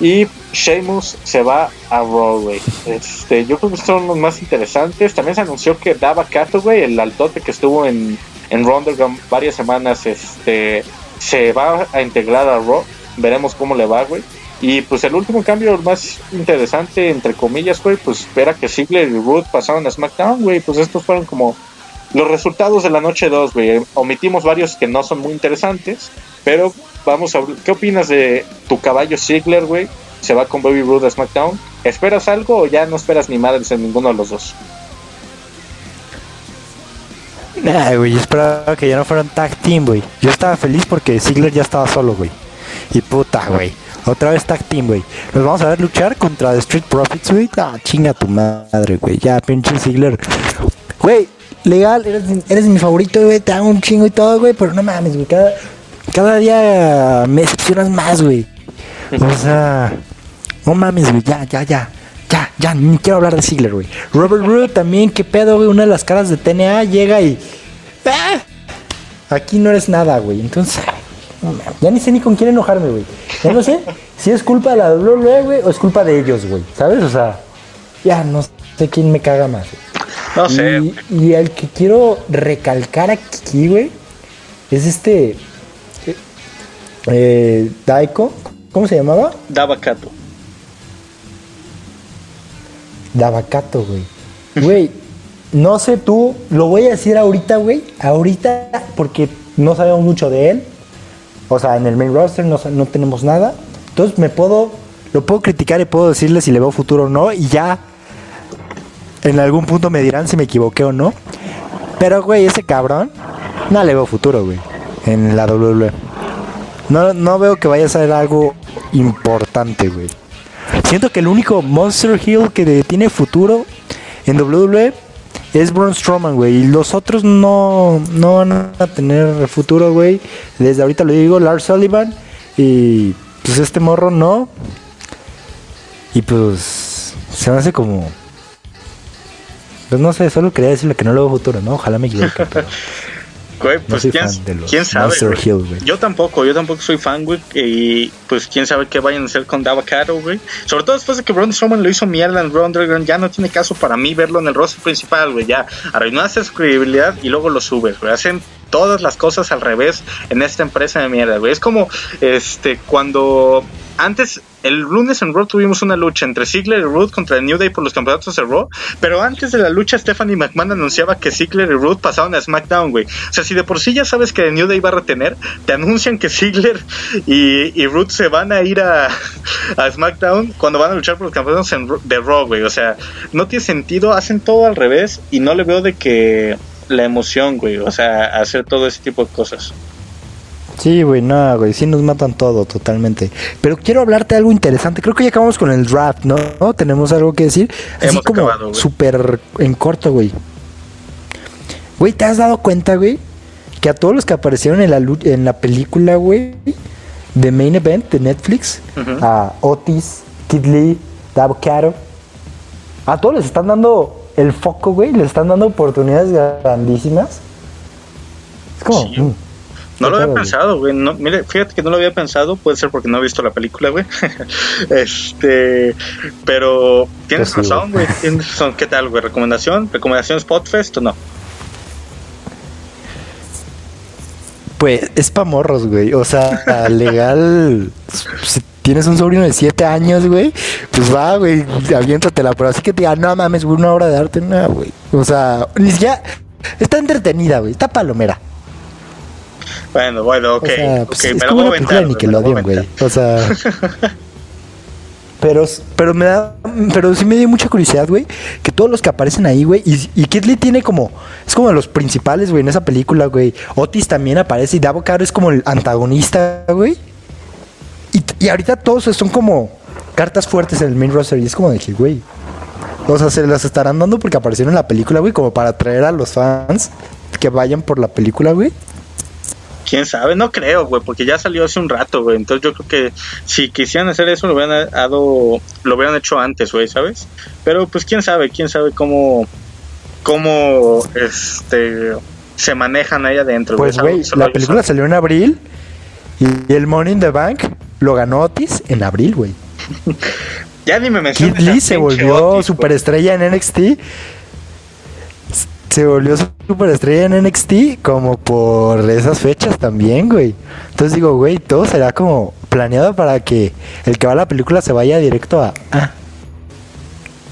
Y Sheamus se va a Raw. Este, yo creo que son los más interesantes. También se anunció que Dava Kato, güey, el altote que estuvo en, en Raw varias semanas, este, se va a integrar a Raw. Veremos cómo le va, güey. Y pues el último cambio más interesante, entre comillas, güey, pues espera que Ziggler y Root pasaron a SmackDown, güey. Pues estos fueron como los resultados de la noche 2, güey. Omitimos varios que no son muy interesantes, pero vamos a... ¿Qué opinas de tu caballo Ziggler, güey? Se va con Baby Roode a SmackDown. ¿Esperas algo o ya no esperas ni madres en ninguno de los dos? Nah, güey, yo esperaba que ya no fueran tag team, güey. Yo estaba feliz porque Ziggler ya estaba solo, güey. Y puta, güey. Otra vez tag team, güey. Nos vamos a ver luchar contra The Street Profits, güey. Ah, chinga tu madre, güey. Ya, pinche Ziggler. Güey, legal, eres, eres mi favorito, güey. Te hago un chingo y todo, güey. Pero no mames, güey. Cada, cada día me decepcionas más, güey. O sea, no mames, güey. Ya, ya, ya. Ya, ya, ni quiero hablar de Ziggler, güey. Robert Roode también, qué pedo, güey. Una de las caras de TNA llega y. ¡Ah! Aquí no eres nada, güey. Entonces, ya ni sé ni con quién enojarme, güey. Ya no sé si es culpa de la WWE, güey, o es culpa de ellos, güey. ¿Sabes? O sea, ya no sé quién me caga más. No sé. Y, y el que quiero recalcar aquí, güey, es este. eh, eh, Daiko. ¿Cómo se llamaba? Daba Kato. Davacato, güey. Güey, no sé tú, lo voy a decir ahorita, güey. Ahorita, porque no sabemos mucho de él. O sea, en el main roster no, no tenemos nada. Entonces me puedo, lo puedo criticar y puedo decirle si le veo futuro o no. Y ya en algún punto me dirán si me equivoqué o no. Pero, güey, ese cabrón, no le veo futuro, güey. En la WWE. No, no veo que vaya a ser algo importante, güey. Siento que el único Monster Hill que tiene futuro en WWE es Braun Strowman, güey. Y los otros no, no van a tener futuro, güey. Desde ahorita lo digo, Lars Sullivan. Y pues este morro no. Y pues se me hace como... Pues no sé, solo quería decirle que no le veo futuro, ¿no? Ojalá me equivoque. Güey, pues soy quién, fan de los quién sabe. Monster güey. Hill, güey. Yo tampoco, yo tampoco soy fan, güey. Y pues quién sabe qué vayan a hacer con Dava Kato, güey. Sobre todo después de que Braun Strowman lo hizo mierda en Raw Underground, ya no tiene caso para mí verlo en el roster principal, güey. Ya arruinaste su credibilidad y luego lo subes, güey. Hacen todas las cosas al revés en esta empresa de mierda, güey. Es como este cuando antes el lunes en Raw tuvimos una lucha entre Ziggler y Root contra New Day por los campeonatos de Raw, pero antes de la lucha Stephanie McMahon anunciaba que Ziggler y Root pasaban a SmackDown, güey. O sea, si de por sí ya sabes que New Day va a retener, te anuncian que Ziggler y, y Root se van a ir a, a SmackDown cuando van a luchar por los campeonatos en de Raw, güey. O sea, no tiene sentido, hacen todo al revés y no le veo de que la emoción, güey. O sea, hacer todo ese tipo de cosas. Sí, güey, no, güey, sí nos matan todo totalmente. Pero quiero hablarte de algo interesante. Creo que ya acabamos con el draft, ¿no? ¿No? Tenemos algo que decir. Así Hemos como súper en corto, güey. Güey, ¿te has dado cuenta, güey? Que a todos los que aparecieron en la, en la película, güey, de Main Event de Netflix, a Otis, Kid Lee, Davo Caro, a todos les están dando el foco, güey, les están dando oportunidades grandísimas. Es como... Sí. mm. No lo había güey. pensado, güey. No, mire, fíjate que no lo había pensado. Puede ser porque no he visto la película, güey. este, pero tienes Pues sí, razón, güey. Tienes razón. ¿Qué tal, güey? ¿Recomendación? ¿Recomendación Spotfest o no? Pues es pa' morros, güey. O sea, legal. Si tienes un sobrino de 7 años, güey, pues va, güey, aviéntatela. Pero así que te diga, no mames, güey, una obra de arte, no, güey. O sea, ni siquiera. Está entretenida, güey. Está palomera. Bueno, bueno, ok. o sea, pues, es me la como voy una película de güey. O sea. Pero, pero me da, pero sí me dio mucha curiosidad, güey, que todos los que aparecen ahí, güey, y, y Kid Lee tiene como, es como de los principales, güey, en esa película, güey. Otis también aparece y Davo Caro es como el antagonista, güey. Y, y ahorita todos son como cartas fuertes en el main roster y es como de que, güey, o sea, se las estarán dando porque aparecieron en la película, güey, como para atraer a los fans que vayan por la película, güey. Quién sabe, no creo, güey, porque ya salió hace un rato, güey. Entonces yo creo que si quisieran hacer eso, lo hubieran dado, lo hubieran hecho antes, güey, ¿sabes? Pero pues quién sabe, quién sabe cómo, cómo, este, se manejan ahí adentro. Pues, güey, la película salió en abril y el Money in the Bank lo ganó Otis en abril, güey. Ya ni me menciones. Kid Lee se volvió Otis, superestrella en NXT. Se volvió superestrella en NXT como por esas fechas también, güey. Entonces digo, güey, todo será como planeado para que el que va a la película se vaya directo a... ah,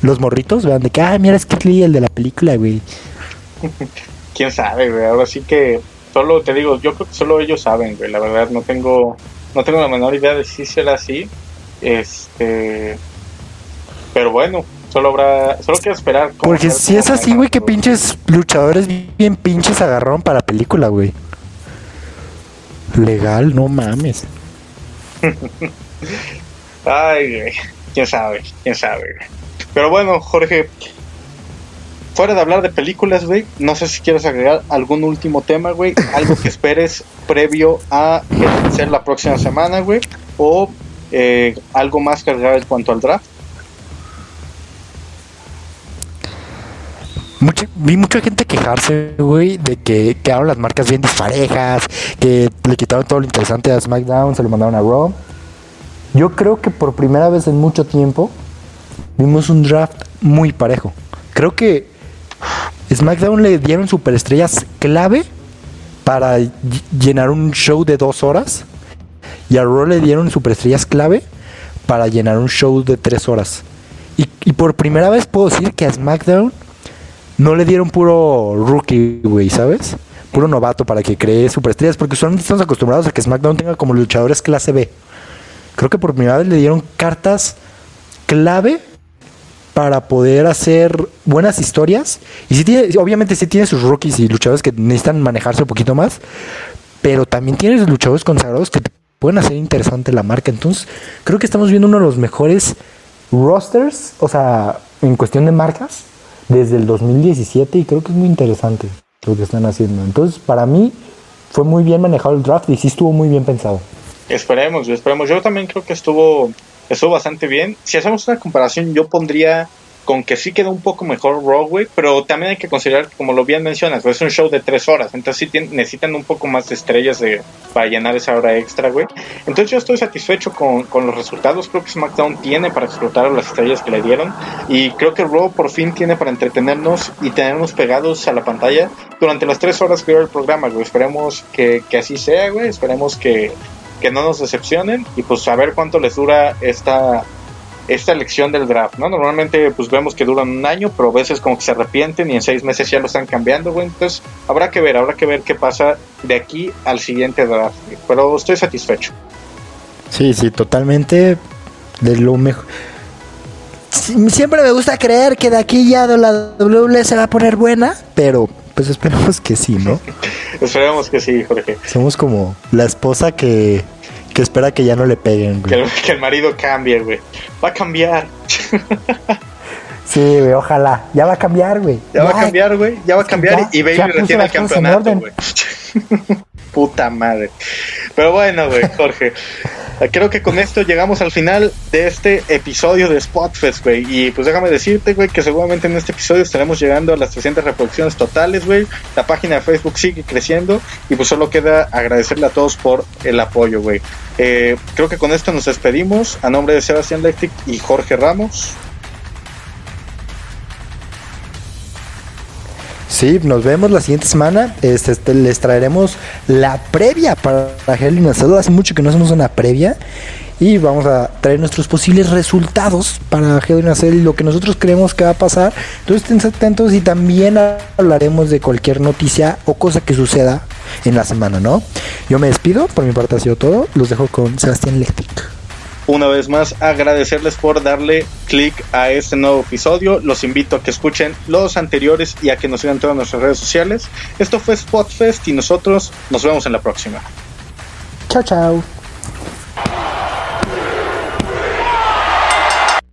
los morritos, vean de que, ah, mira, es Kid Lee, el de la película, güey. quién sabe, güey. Ahora sí que solo te digo, yo creo que solo ellos saben, güey. La verdad, no tengo, no tengo la menor idea de si será así. Este, pero bueno, solo habrá, solo quiero esperar. Porque si es así, güey, que pinches luchadores bien pinches agarraron para la película, güey. Legal, no mames. Ay, güey. Quién sabe, quién sabe, güey. Pero bueno, Jorge, fuera de hablar de películas, güey, no sé si quieres agregar algún último tema, güey, algo que esperes previo a ser la próxima semana, güey, o eh, algo más que agregar en cuanto al draft. Mucha- vi mucha gente quejarse, güey, de que quedaron las marcas bien disparejas, que le quitaron todo lo interesante a SmackDown, se lo mandaron a Raw. yo creo que por primera vez en mucho tiempo vimos un draft muy parejo. Creo que SmackDown le dieron superestrellas clave para llenar un show de dos horas y a Raw le dieron superestrellas clave para llenar un show de tres horas. Y, por primera vez puedo decir que a SmackDown no le dieron puro rookie, güey, ¿sabes? Puro novato para que cree superestrellas, porque solamente estamos acostumbrados a que SmackDown tenga como luchadores clase B. Creo que por primera vez le dieron cartas clave para poder hacer buenas historias. Y si tiene, obviamente sí tiene sus rookies y luchadores que necesitan manejarse un poquito más, pero también tiene luchadores consagrados que pueden hacer interesante la marca. Entonces, creo que estamos viendo uno de los mejores rosters, o sea, en cuestión de marcas, desde el 2017 y creo que es muy interesante lo que están haciendo. Entonces, para mí fue muy bien manejado el draft y sí estuvo muy bien pensado. Esperemos, esperemos. Yo también creo que estuvo, estuvo bastante bien. Si hacemos una comparación, yo pondría con que sí quedó un poco mejor Broadway, pero también hay que considerar, como lo bien mencionas, es un show de tres horas, entonces sí necesitan un poco más de estrellas de, para llenar esa hora extra, güey. Entonces yo estoy satisfecho con, con, los resultados, creo que SmackDown tiene para explotar las estrellas que le dieron, y creo que Raw por fin tiene para entretenernos y tenernos pegados a la pantalla durante las tres horas que dura el programa, güey. Esperemos que, que así sea, güey, esperemos que, que no nos decepcionen, y pues a ver cuánto les dura esta esta elección del draft, ¿no? Normalmente pues vemos que duran un año, pero a veces como que se arrepienten y en seis meses ya lo están cambiando, güey. Entonces habrá que ver, habrá que ver qué pasa de aquí al siguiente draft, pero estoy satisfecho. Sí, sí, totalmente de lo mejor. Siempre me gusta creer que de aquí ya la WWE se va a poner buena, pero pues esperemos que sí, ¿no? esperemos que sí, Jorge. Somos como la esposa que que espera que ya no le peguen, güey. Que el, marido cambie, güey. Va a cambiar. Sí, güey, ojalá. Ya va a cambiar, güey. Ya, va a cambiar, güey. Ya va a cambiar y Bailey retiene el campeonato, güey. Puta madre. Pero bueno, güey, Jorge. Creo que con esto llegamos al final de este episodio de Spotfest, güey. Y pues déjame decirte, güey, que seguramente en este episodio estaremos llegando a las 300 reproducciones totales, güey. La página de Facebook sigue creciendo y pues solo queda agradecerle a todos por el apoyo, güey. Eh, creo que con esto nos despedimos. A nombre de Sebastián Lectic y Jorge Ramos. Sí, nos vemos la siguiente semana. Este, este les traeremos la previa para Hell in Hace mucho que no hacemos una previa. Y vamos a traer nuestros posibles resultados para a y lo que nosotros creemos que va a pasar. Entonces estén atentos y también hablaremos de cualquier noticia o cosa que suceda en la semana, ¿no? Yo me despido, por mi parte ha sido todo. Los dejo con Sebastián Lectic una vez más agradecerles por darle click a este nuevo episodio. Los invito a que escuchen los anteriores y a que nos sigan todas nuestras redes sociales. Esto fue Spotfest y nosotros nos vemos en la próxima. Chao, chao.